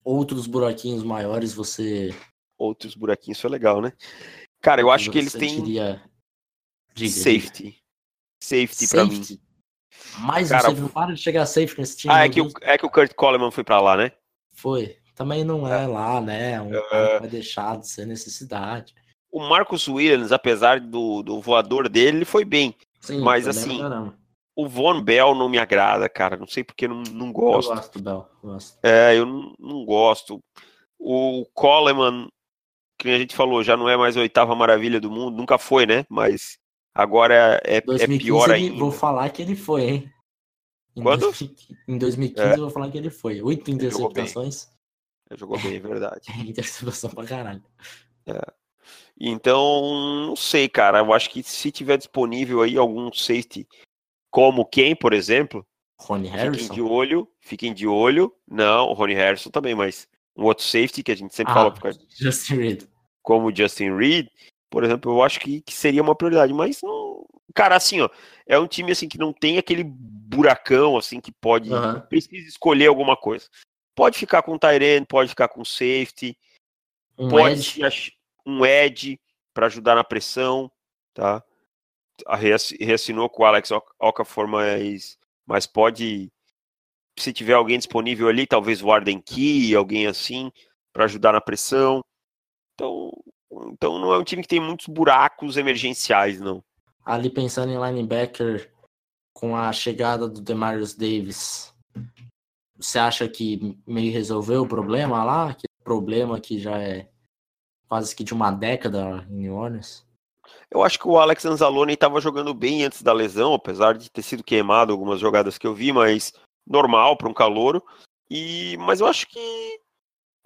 Outros buraquinhos maiores você. Outros buraquinhos foi legal, né? Cara, eu acho que eles têm. Diria... Diga, safety. Diga. Safety, safety pra mim. Mais Cara, um safety, não para de chegar safe nesse time. Ah, é que, o, é que o Kurt Coleman foi pra lá, né? Foi. Também não é, é. lá, né? Um é... vai deixar de ser necessidade. O Marcus Williams, apesar do, do voador dele, ele foi bem. Sim, mas assim, o Von Bell não me agrada, cara. Não sei porque não, não gosto. Eu gosto do Bell. Gosto. É, eu não, não gosto. O Coleman, que a gente falou, já não é mais a oitava maravilha do mundo, nunca foi, né? Mas agora é, 2015, é pior ainda. Vou falar que ele foi, hein? Em Quando? em 2015 é. eu vou falar que ele foi. Oito interceptações. Ele jogou bem, é verdade. [laughs] interceptação pra caralho. É. Então, não sei, cara. Eu acho que se tiver disponível aí algum safety, como quem, por exemplo, Rony Harrison. Fiquem de olho, fiquem de olho. Não, o Rony Harrison também, mas um outro safety que a gente sempre ah, fala por causa. [laughs] Justin Reed. Como o Justin Reed, por exemplo, eu acho que, que seria uma prioridade, mas não. Cara, assim, ó, é um time assim que não tem aquele buracão assim que pode uhum. precisa escolher alguma coisa. Pode ficar com o Tyrene, pode ficar com o safety, um pode edge. Um edge para ajudar na pressão, tá? Reassinou com o Alex Okafor, mas, mas pode se tiver alguém disponível ali, talvez o Arden Key, alguém assim, para ajudar na pressão. Então, então não é um time que tem muitos buracos emergenciais, não. Ali pensando em linebacker, com a chegada do Demarius Davis, você acha que meio resolveu o problema lá? Que problema que já é quase que de uma década em New Orleans? Eu acho que o Alex Anzalone estava jogando bem antes da lesão, apesar de ter sido queimado algumas jogadas que eu vi, mas normal para um calouro. E, mas eu acho que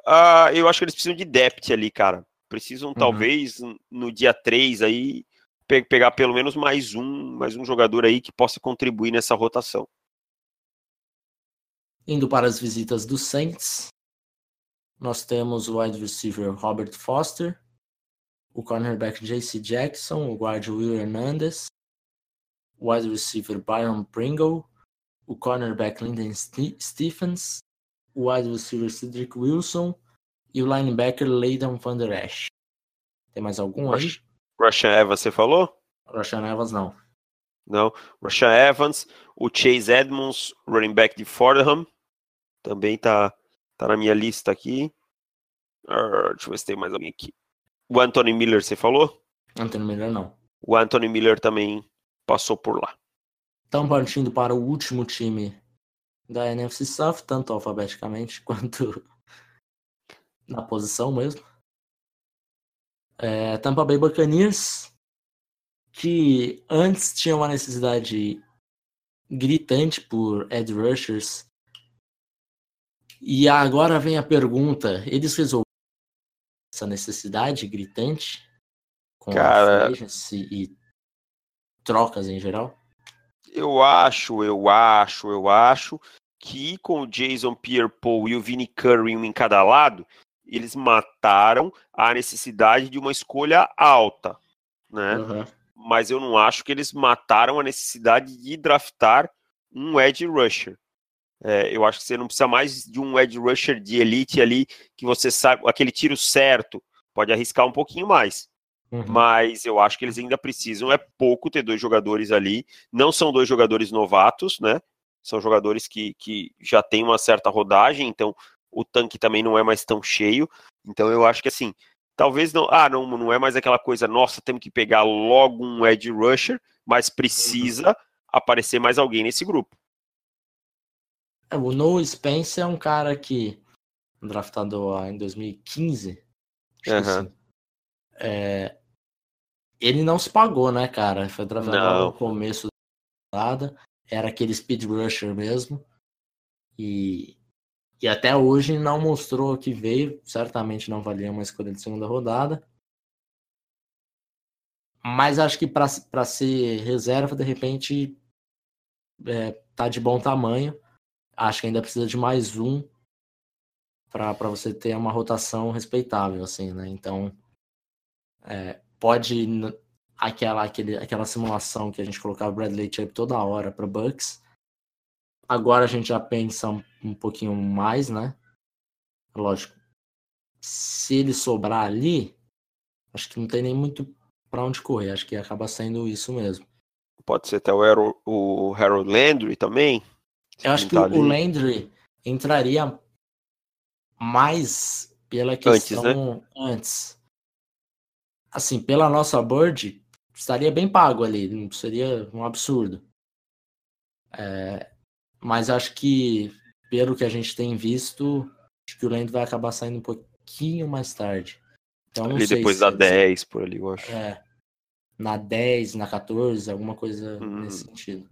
uh, eu acho que eles precisam de depth ali, cara. Precisam uhum. talvez no dia 3 aí pe pegar pelo menos mais um, mais um jogador aí que possa contribuir nessa rotação. Indo para as visitas do Saints, nós temos o wide receiver Robert Foster, o cornerback JC Jackson, o guard Will Hernandez, o wide receiver Byron Pringle, o cornerback Lyndon Stephens, o wide receiver Cedric Wilson e o linebacker Leighton Van Der Esch. Tem mais algum aí? Russian Evans, você falou? Russian Evans não. Não. Russian Evans, o Chase Edmonds, running back de Fordham, também tá, tá na minha lista aqui. Uh, deixa eu ver se tem mais alguém aqui. O Anthony Miller, você falou? Anthony Miller não. O Anthony Miller também passou por lá. Estão partindo para o último time da NFC South, tanto alfabeticamente [laughs] quanto na posição mesmo. É, Tampa Bay Buccaneers, que antes tinha uma necessidade gritante por Ed Rushers. E agora vem a pergunta: eles resolveram essa necessidade gritante com Cara, e trocas em geral? Eu acho, eu acho, eu acho que com o Jason Pierre-Paul e o Vinnie Curry um em cada lado, eles mataram a necessidade de uma escolha alta, né? Uhum. Mas eu não acho que eles mataram a necessidade de draftar um edge rusher. É, eu acho que você não precisa mais de um edge rusher de elite ali que você sabe aquele tiro certo. Pode arriscar um pouquinho mais. Uhum. Mas eu acho que eles ainda precisam. É pouco ter dois jogadores ali. Não são dois jogadores novatos, né? São jogadores que, que já têm uma certa rodagem, então o tanque também não é mais tão cheio. Então eu acho que assim, talvez não. Ah, não, não é mais aquela coisa, nossa, temos que pegar logo um edge rusher, mas precisa uhum. aparecer mais alguém nesse grupo. É, o Noah Spence é um cara que draftado em 2015. Uhum. Assim, é, ele não se pagou, né, cara? Foi draftado no começo da temporada. Era aquele speed rusher mesmo. E e até hoje não mostrou que veio, certamente não valia uma escolha de segunda rodada. Mas acho que para ser reserva, de repente, é, tá de bom tamanho. Acho que ainda precisa de mais um para você ter uma rotação respeitável, assim, né? Então, é, pode aquela, aquele, aquela simulação que a gente colocava o Bradley Chubb toda hora para Bucks. Agora a gente já pensa um, um pouquinho mais, né? Lógico, se ele sobrar ali, acho que não tem nem muito para onde correr. Acho que acaba sendo isso mesmo. Pode ser até o, Harold, o Harold Landry também. Eu acho que o Landry entraria mais pela questão antes, né? antes. Assim, pela nossa board, estaria bem pago ali, não seria um absurdo. É, mas acho que, pelo que a gente tem visto, acho que o Landry vai acabar saindo um pouquinho mais tarde. Então, ali depois da 10, por ali, eu acho. É, na 10, na 14, alguma coisa hum. nesse sentido.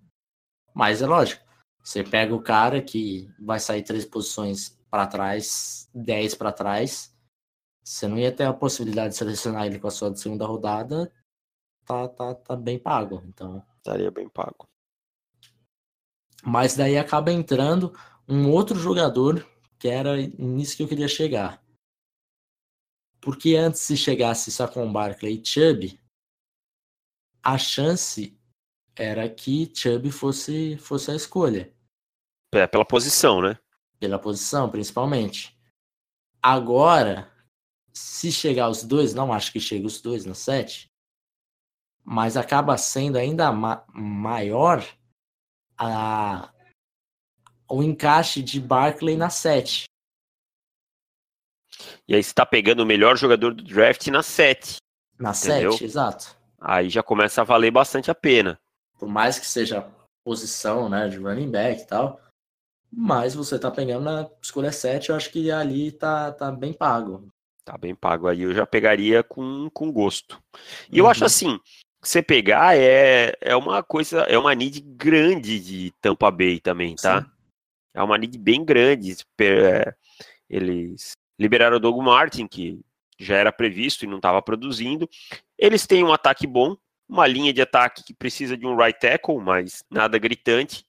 Mas é lógico, você pega o cara que vai sair três posições para trás, 10 para trás, você não ia ter a possibilidade de selecionar ele com a sua segunda rodada, tá, tá, tá bem pago. Então. Estaria bem pago. Mas daí acaba entrando um outro jogador que era nisso que eu queria chegar. Porque antes se chegasse só com Barkley e Chubb, a chance era que Chubb fosse, fosse a escolha. É, pela posição, né? Pela posição, principalmente. Agora, se chegar os dois, não acho que chegue os dois no 7, mas acaba sendo ainda ma maior a, o encaixe de Barkley na 7. E aí você tá pegando o melhor jogador do draft na 7. Na 7, exato. Aí já começa a valer bastante a pena. Por mais que seja posição, né, de running back e tal, mas você tá pegando na escolha 7, eu acho que ali tá, tá bem pago. Tá bem pago aí, eu já pegaria com, com gosto. E uhum. eu acho assim, você pegar é, é uma coisa, é uma need grande de Tampa Bay também, tá? Sim. É uma need bem grande. É, eles liberaram o Doug Martin, que já era previsto e não estava produzindo. Eles têm um ataque bom, uma linha de ataque que precisa de um right tackle, mas nada gritante.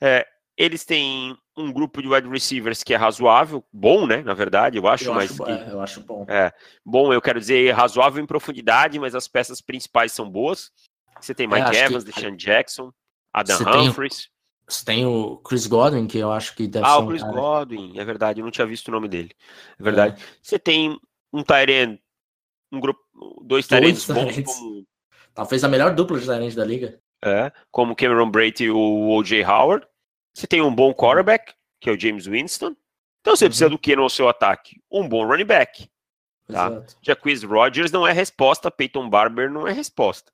É, eles têm um grupo de wide receivers que é razoável, bom, né? Na verdade, eu acho, eu mas acho, que, é, eu acho bom. É, bom, eu quero dizer razoável em profundidade, mas as peças principais são boas. Você tem é, Mike é, Evans, que... Deshaun Jackson, Adam você Humphries. Tem, você tem o Chris Godwin, que eu acho que deve ah, ser. Ah, o Chris cara... Godwin, é verdade, eu não tinha visto o nome dele. É verdade. É. Você tem um Tyrant, um grupo, dois Tyrants bons como. Talvez a melhor dupla de Tyrant da liga. É, como Cameron Brady e o O.J. Howard. Você tem um bom quarterback, que é o James Winston. Então você uhum. precisa do que no seu ataque? Um bom running back. Tá? Jacquizz Rodgers não é resposta, Peyton Barber não é resposta.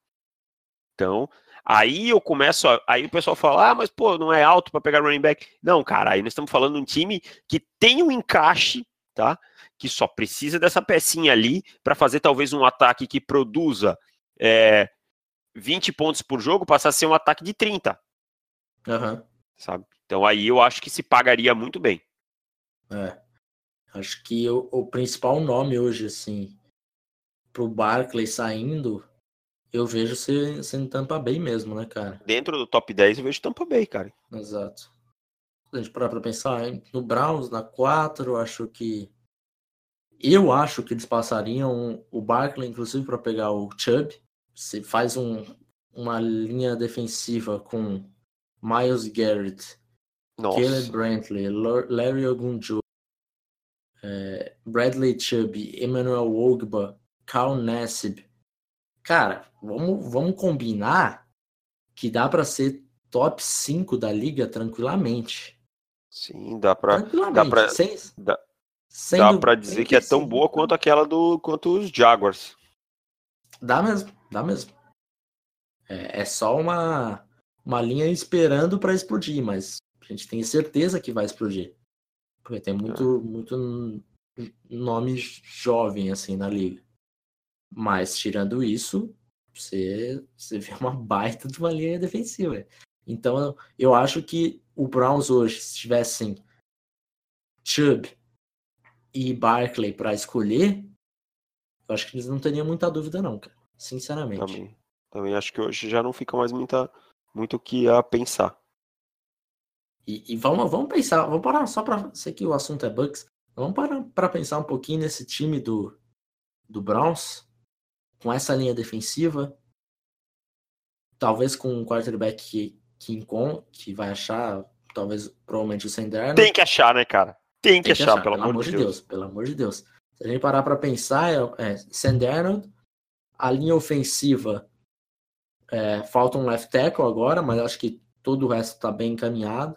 Então, aí eu começo a, aí o pessoal fala: "Ah, mas pô, não é alto para pegar running back". Não, cara, aí nós estamos falando de um time que tem um encaixe, tá? Que só precisa dessa pecinha ali para fazer talvez um ataque que produza é, 20 pontos por jogo, passar a ser um ataque de 30. Uhum sabe? Então aí eu acho que se pagaria muito bem. É. Acho que o, o principal nome hoje, assim, pro Barclay saindo, eu vejo sendo Tampa Bay mesmo, né, cara? Dentro do top 10 eu vejo Tampa Bay, cara. Exato. Se a gente parar pra pensar, no Browns, na 4, eu acho que. Eu acho que eles passariam o Barkley, inclusive, para pegar o Chubb. Você faz um, uma linha defensiva com Miles Garrett, Nossa. Caleb Brantley, Larry Ogunjo, é, Bradley Chubb, Emmanuel Ogba, Carl Nassib. Cara, vamos, vamos combinar que dá para ser top 5 da liga tranquilamente. Sim, dá para dá para sem, dá, dá para dizer que é tão boa quanto aquela do quanto os Jaguars. Dá mesmo, dá mesmo. É, é só uma uma linha esperando para explodir, mas a gente tem certeza que vai explodir. Porque tem muito, é. muito nome jovem assim na liga. Mas tirando isso, você, você vê uma baita de uma linha defensiva. Então eu acho que o Browns hoje, se tivessem Chubb e Barkley para escolher, eu acho que eles não teriam muita dúvida não, cara. Sinceramente. Também, também acho que hoje já não fica mais muita muito o que a pensar. E, e, vamos, vamos pensar, vamos parar só para sei que o assunto é Bucks, Vamos parar para pensar um pouquinho nesse time do, do Browns, com essa linha defensiva, talvez com um quarterback que, que, que vai achar, talvez, provavelmente o Senderno. Tem que achar, né, cara? Tem que, Tem que achar, achar, pelo, pelo amor de Deus. Deus. Pelo amor de Deus. Se a gente parar para pensar, é, é Senderno, a linha ofensiva, é, falta um left tackle agora, mas acho que todo o resto está bem encaminhado.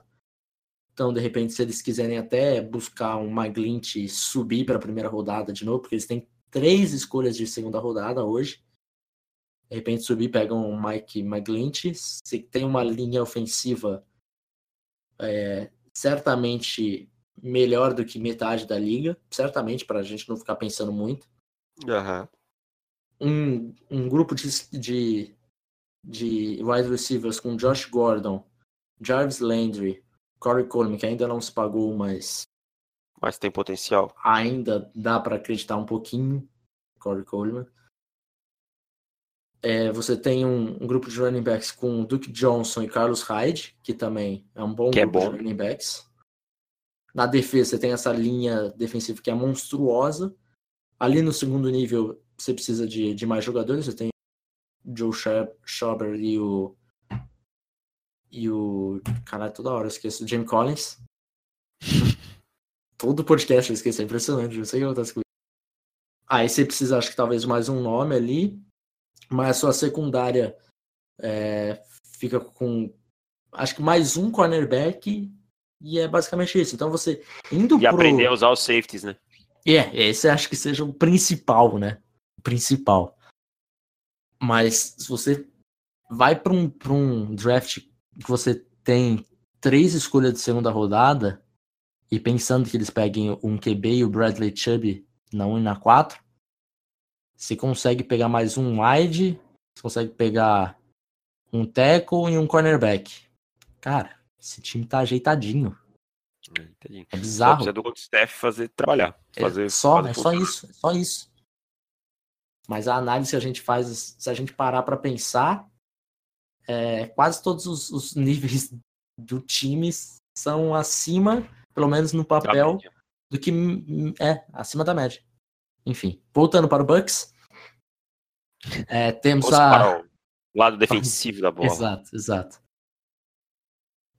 Então, de repente, se eles quiserem até buscar um McGlint e subir para a primeira rodada de novo, porque eles têm três escolhas de segunda rodada hoje. De repente, subir, pegam um Mike McGlint. Se tem uma linha ofensiva é, certamente melhor do que metade da liga, certamente, para a gente não ficar pensando muito. Uhum. Um, um grupo de, de, de wide receivers com Josh Gordon, Jarvis Landry, Corey Coleman, que ainda não se pagou, mas. Mas tem potencial. Ainda dá para acreditar um pouquinho. Corey Coleman. É, você tem um, um, grupo de running backs com Duke Johnson e Carlos Hyde, que também é um bom que é grupo é bom. de running backs. Na defesa, você tem essa linha defensiva que é monstruosa. Ali no segundo nível, você precisa de, de mais jogadores. Você tem o Joe Schauber e o e o. Caralho, toda hora eu esqueço. O Jamie Collins. [laughs] Todo podcast eu esqueço, é impressionante. Não sei o que acontece com Aí você precisa, acho que talvez mais um nome ali. Mas a sua secundária é, fica com. Acho que mais um cornerback. E é basicamente isso. Então você indo e pro. aprender a usar os safeties, né? É, yeah, esse acho que seja o principal, né? O principal. Mas se você vai para um, um draft que você tem três escolhas de segunda rodada e pensando que eles peguem um QB e o Bradley Chubb na 1 e na 4, você consegue pegar mais um wide, você consegue pegar um tackle e um cornerback. Cara, esse time tá ajeitadinho. Entendi. É bizarro. Só precisa do staff fazer trabalhar. É fazer, é só, fazer é só isso, é só isso. Mas a análise que a gente faz, se a gente parar para pensar, é, quase todos os, os, níveis do time são acima, pelo menos no papel, do que é acima da média. Enfim, voltando para o Bucks, é, temos Vamos a para o lado [laughs] defensivo da bola. Exato, exato.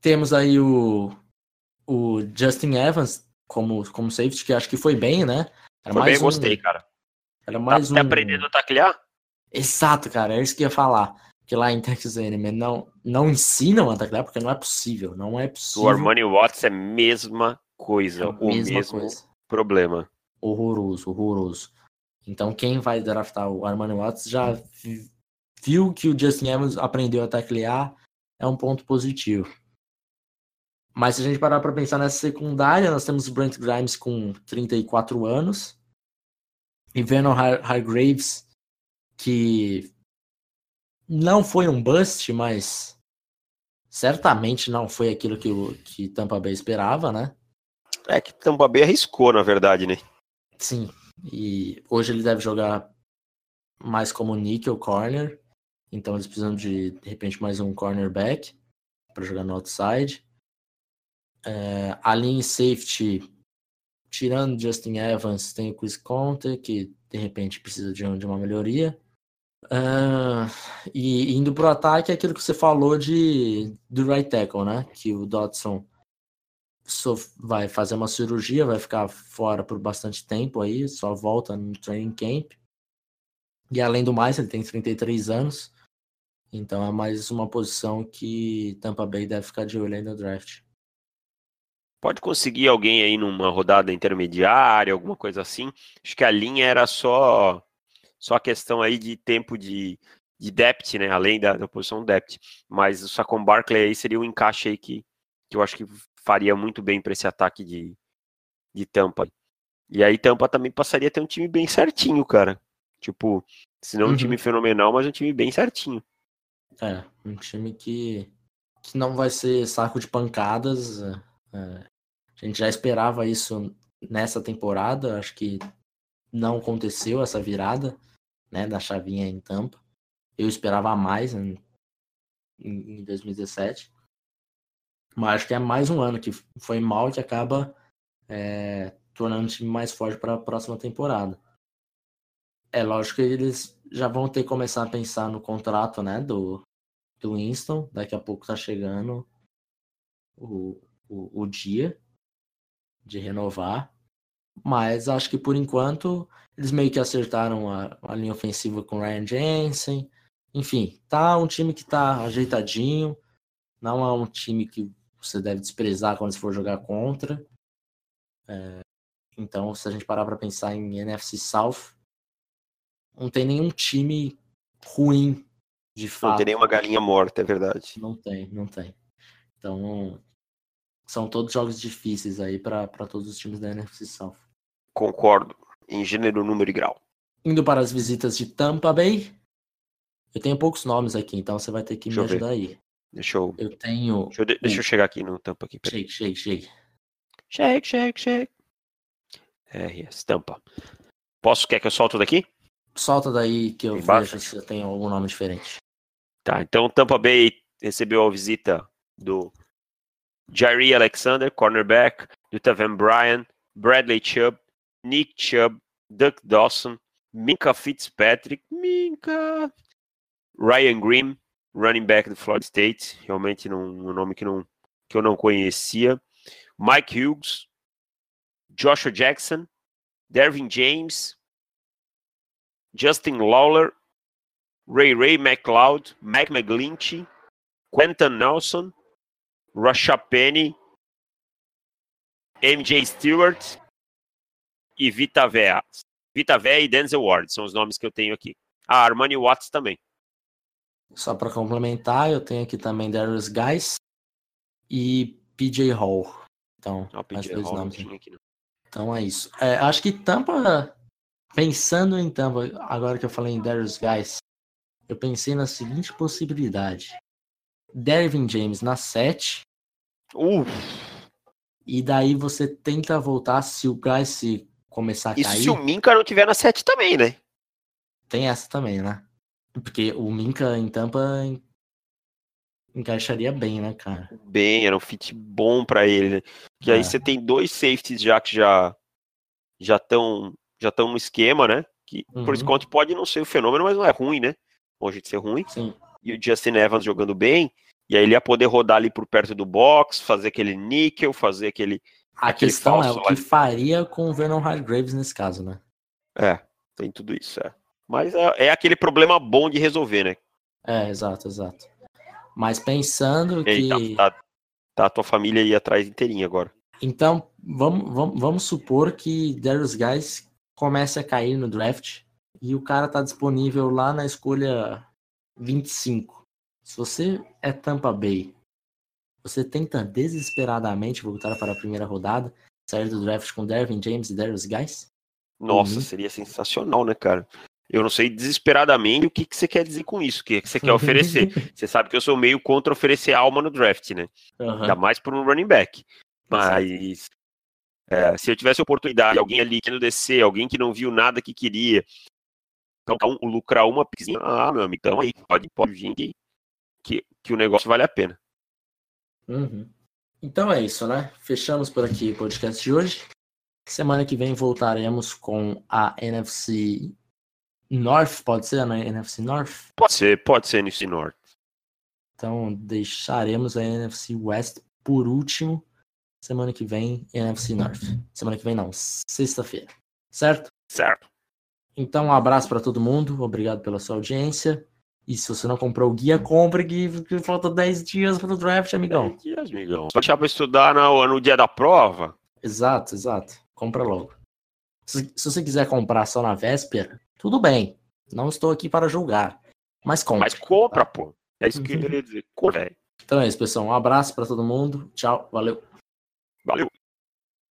Temos aí o, o Justin Evans como, como safety, que acho que foi bem, né? Era foi bem, um, gostei, cara. Era mais tá, um... tá aprendendo a taclear? Exato, cara, é isso que eu ia falar que lá em Texas A&M não, não ensinam a taclear, porque não é possível, não é possível. O Armani Watts é a mesma coisa, é o mesma mesmo coisa. problema. Horroroso, horroroso. Então quem vai draftar o Armani Watts já viu que o Justin Evans aprendeu a taclear, é um ponto positivo. Mas se a gente parar para pensar nessa secundária, nós temos o Brent Grimes com 34 anos, e Vernon Hargraves, que não foi um bust, mas certamente não foi aquilo que o que Tampa Bay esperava, né? É que Tampa Bay arriscou, na verdade, né? Sim. E hoje ele deve jogar mais como nickel corner. Então eles precisam de, de repente, mais um cornerback para jogar no outside. É, a linha safety, tirando Justin Evans, tem o Chris Conte, que de repente precisa de, de uma melhoria. Uh, e indo pro ataque, é aquilo que você falou de do right tackle, né? Que o Dodson vai fazer uma cirurgia, vai ficar fora por bastante tempo aí, só volta no training camp. E além do mais, ele tem 33 anos. Então é mais uma posição que Tampa Bay deve ficar de olho aí no draft. Pode conseguir alguém aí numa rodada intermediária, alguma coisa assim. Acho que a linha era só só a questão aí de tempo de, de depth, né? Além da, da posição depth. Mas o Sacon Barkley aí seria um encaixe aí que, que eu acho que faria muito bem para esse ataque de, de Tampa. E aí Tampa também passaria a ter um time bem certinho, cara. Tipo, se não um uhum. time fenomenal, mas um time bem certinho. É, um time que, que não vai ser saco de pancadas. É, a gente já esperava isso nessa temporada. Acho que não aconteceu essa virada né, da chavinha em Tampa. Eu esperava mais em, em 2017. Mas acho que é mais um ano que foi mal que acaba é, tornando um time mais forte para a próxima temporada. É lógico que eles já vão ter que começar a pensar no contrato, né, do, do Winston. Daqui a pouco tá chegando o, o, o dia de renovar. Mas acho que por enquanto eles meio que acertaram a, a linha ofensiva com Ryan Jensen. Enfim, tá um time que tá ajeitadinho. Não é um time que você deve desprezar quando você for jogar contra. É, então, se a gente parar para pensar em NFC South, não tem nenhum time ruim de fato. Não tem nenhuma galinha morta, é verdade. Não tem, não tem. Então, são todos jogos difíceis aí para todos os times da NFC South. Concordo, em gênero, número e grau. Indo para as visitas de Tampa Bay. Eu tenho poucos nomes aqui, então você vai ter que Deixa me eu ver. ajudar aí. Deixa eu, Eu tenho. deixa eu, de- deixa eu chegar aqui no tampa aqui. Shake, shake, shake. Shake, shake, shake. RS, tampa. Posso, quer que eu solto daqui? Solta daí que eu Embaixo. vejo se eu tenho algum nome diferente. Tá, então Tampa Bay recebeu a visita do Jairi Alexander, cornerback, Taven Bryan, Bradley Chubb, Nick Chubb, Duck Dawson, Minka Fitzpatrick, Minka, Ryan Green, running back do Florida State, realmente não, um nome que, não, que eu não conhecia, Mike Hughes, Joshua Jackson, Dervin James, Justin Lawler, Ray Ray McLeod, Mac McGlinchey, Quentin Nelson, Rasha Penny, MJ Stewart e Vita Vea. Vita Vea e Denzel Ward são os nomes que eu tenho aqui. Ah, Armani Watts também. Só para complementar, eu tenho aqui também Darius Guys e PJ Hall. Então, mais PJ dois Hall nomes. aqui. Então é isso. É, acho que Tampa, pensando em Tampa, agora que eu falei em Darius Guys, eu pensei na seguinte possibilidade: Dervin James na 7, Uh, e daí você tenta voltar se o se começar a isso cair. se o Minka não tiver na 7 também, né? Tem essa também, né? Porque o Minka em Tampa en- encaixaria bem, né, cara? Bem, era um fit bom pra ele, né? Aí É. você tem dois safeties já que já já estão já estão no esquema, né? Que por Uhum. enquanto pode não ser o fenômeno, mas não é ruim, né? Longe de ser ruim. Sim. e o Justin Evans jogando bem, e aí ele ia poder rodar ali por perto do box, fazer aquele níquel, fazer aquele. A Aquele questão é o que de- faria com o Vernon Hargraves nesse caso, né? É, tem tudo isso, é. Mas é, é aquele problema bom de resolver, né? É, exato, exato. Mas pensando Ei, que. tá, tá, tá a tua família aí atrás inteirinha agora. Então, vamos, vamos, vamos supor que Darius Guys comece a cair no draft e o cara tá disponível lá na escolha 25. Se você é Tampa Bay, você tenta desesperadamente voltar para a primeira rodada, sair do draft com Dervin James e Darius Guys? Nossa, Uhum. seria sensacional, né, cara? Eu não sei desesperadamente o que, que você quer dizer com isso, o que, que você quer oferecer. [laughs] Você sabe que eu sou meio contra oferecer alma no draft, né? Aham. Ainda mais por um running back. Mas é, se eu tivesse oportunidade, alguém ali querendo descer, alguém que não viu nada que queria, então um, lucrar uma pizinha, ah, meu amigo, então aí pode, pode vir que, que, que o negócio vale a pena. Uhum. Então é isso, né? Fechamos por aqui o podcast de hoje. Semana que vem voltaremos com a NFC North, pode ser, né? NFC North? Pode ser, pode ser NFC North. Então deixaremos a NFC West por último. Semana que vem, NFC North. Semana que vem não, sexta-feira. Certo? Certo. Então um abraço para todo mundo, obrigado pela sua audiência. E se você não comprou o guia, compre que, falta 10 dias para o draft, amigão. Dez dias, amigão. Vai deixar pra estudar no, no dia da prova? Exato, exato. Compra logo. Se, se você quiser comprar só na véspera, tudo bem. Não estou aqui para julgar. Mas compre. Mas compra, pô. É isso que eu queria dizer. Compra, velho. Então é isso, pessoal. Um abraço para todo mundo. Tchau. Valeu. Valeu.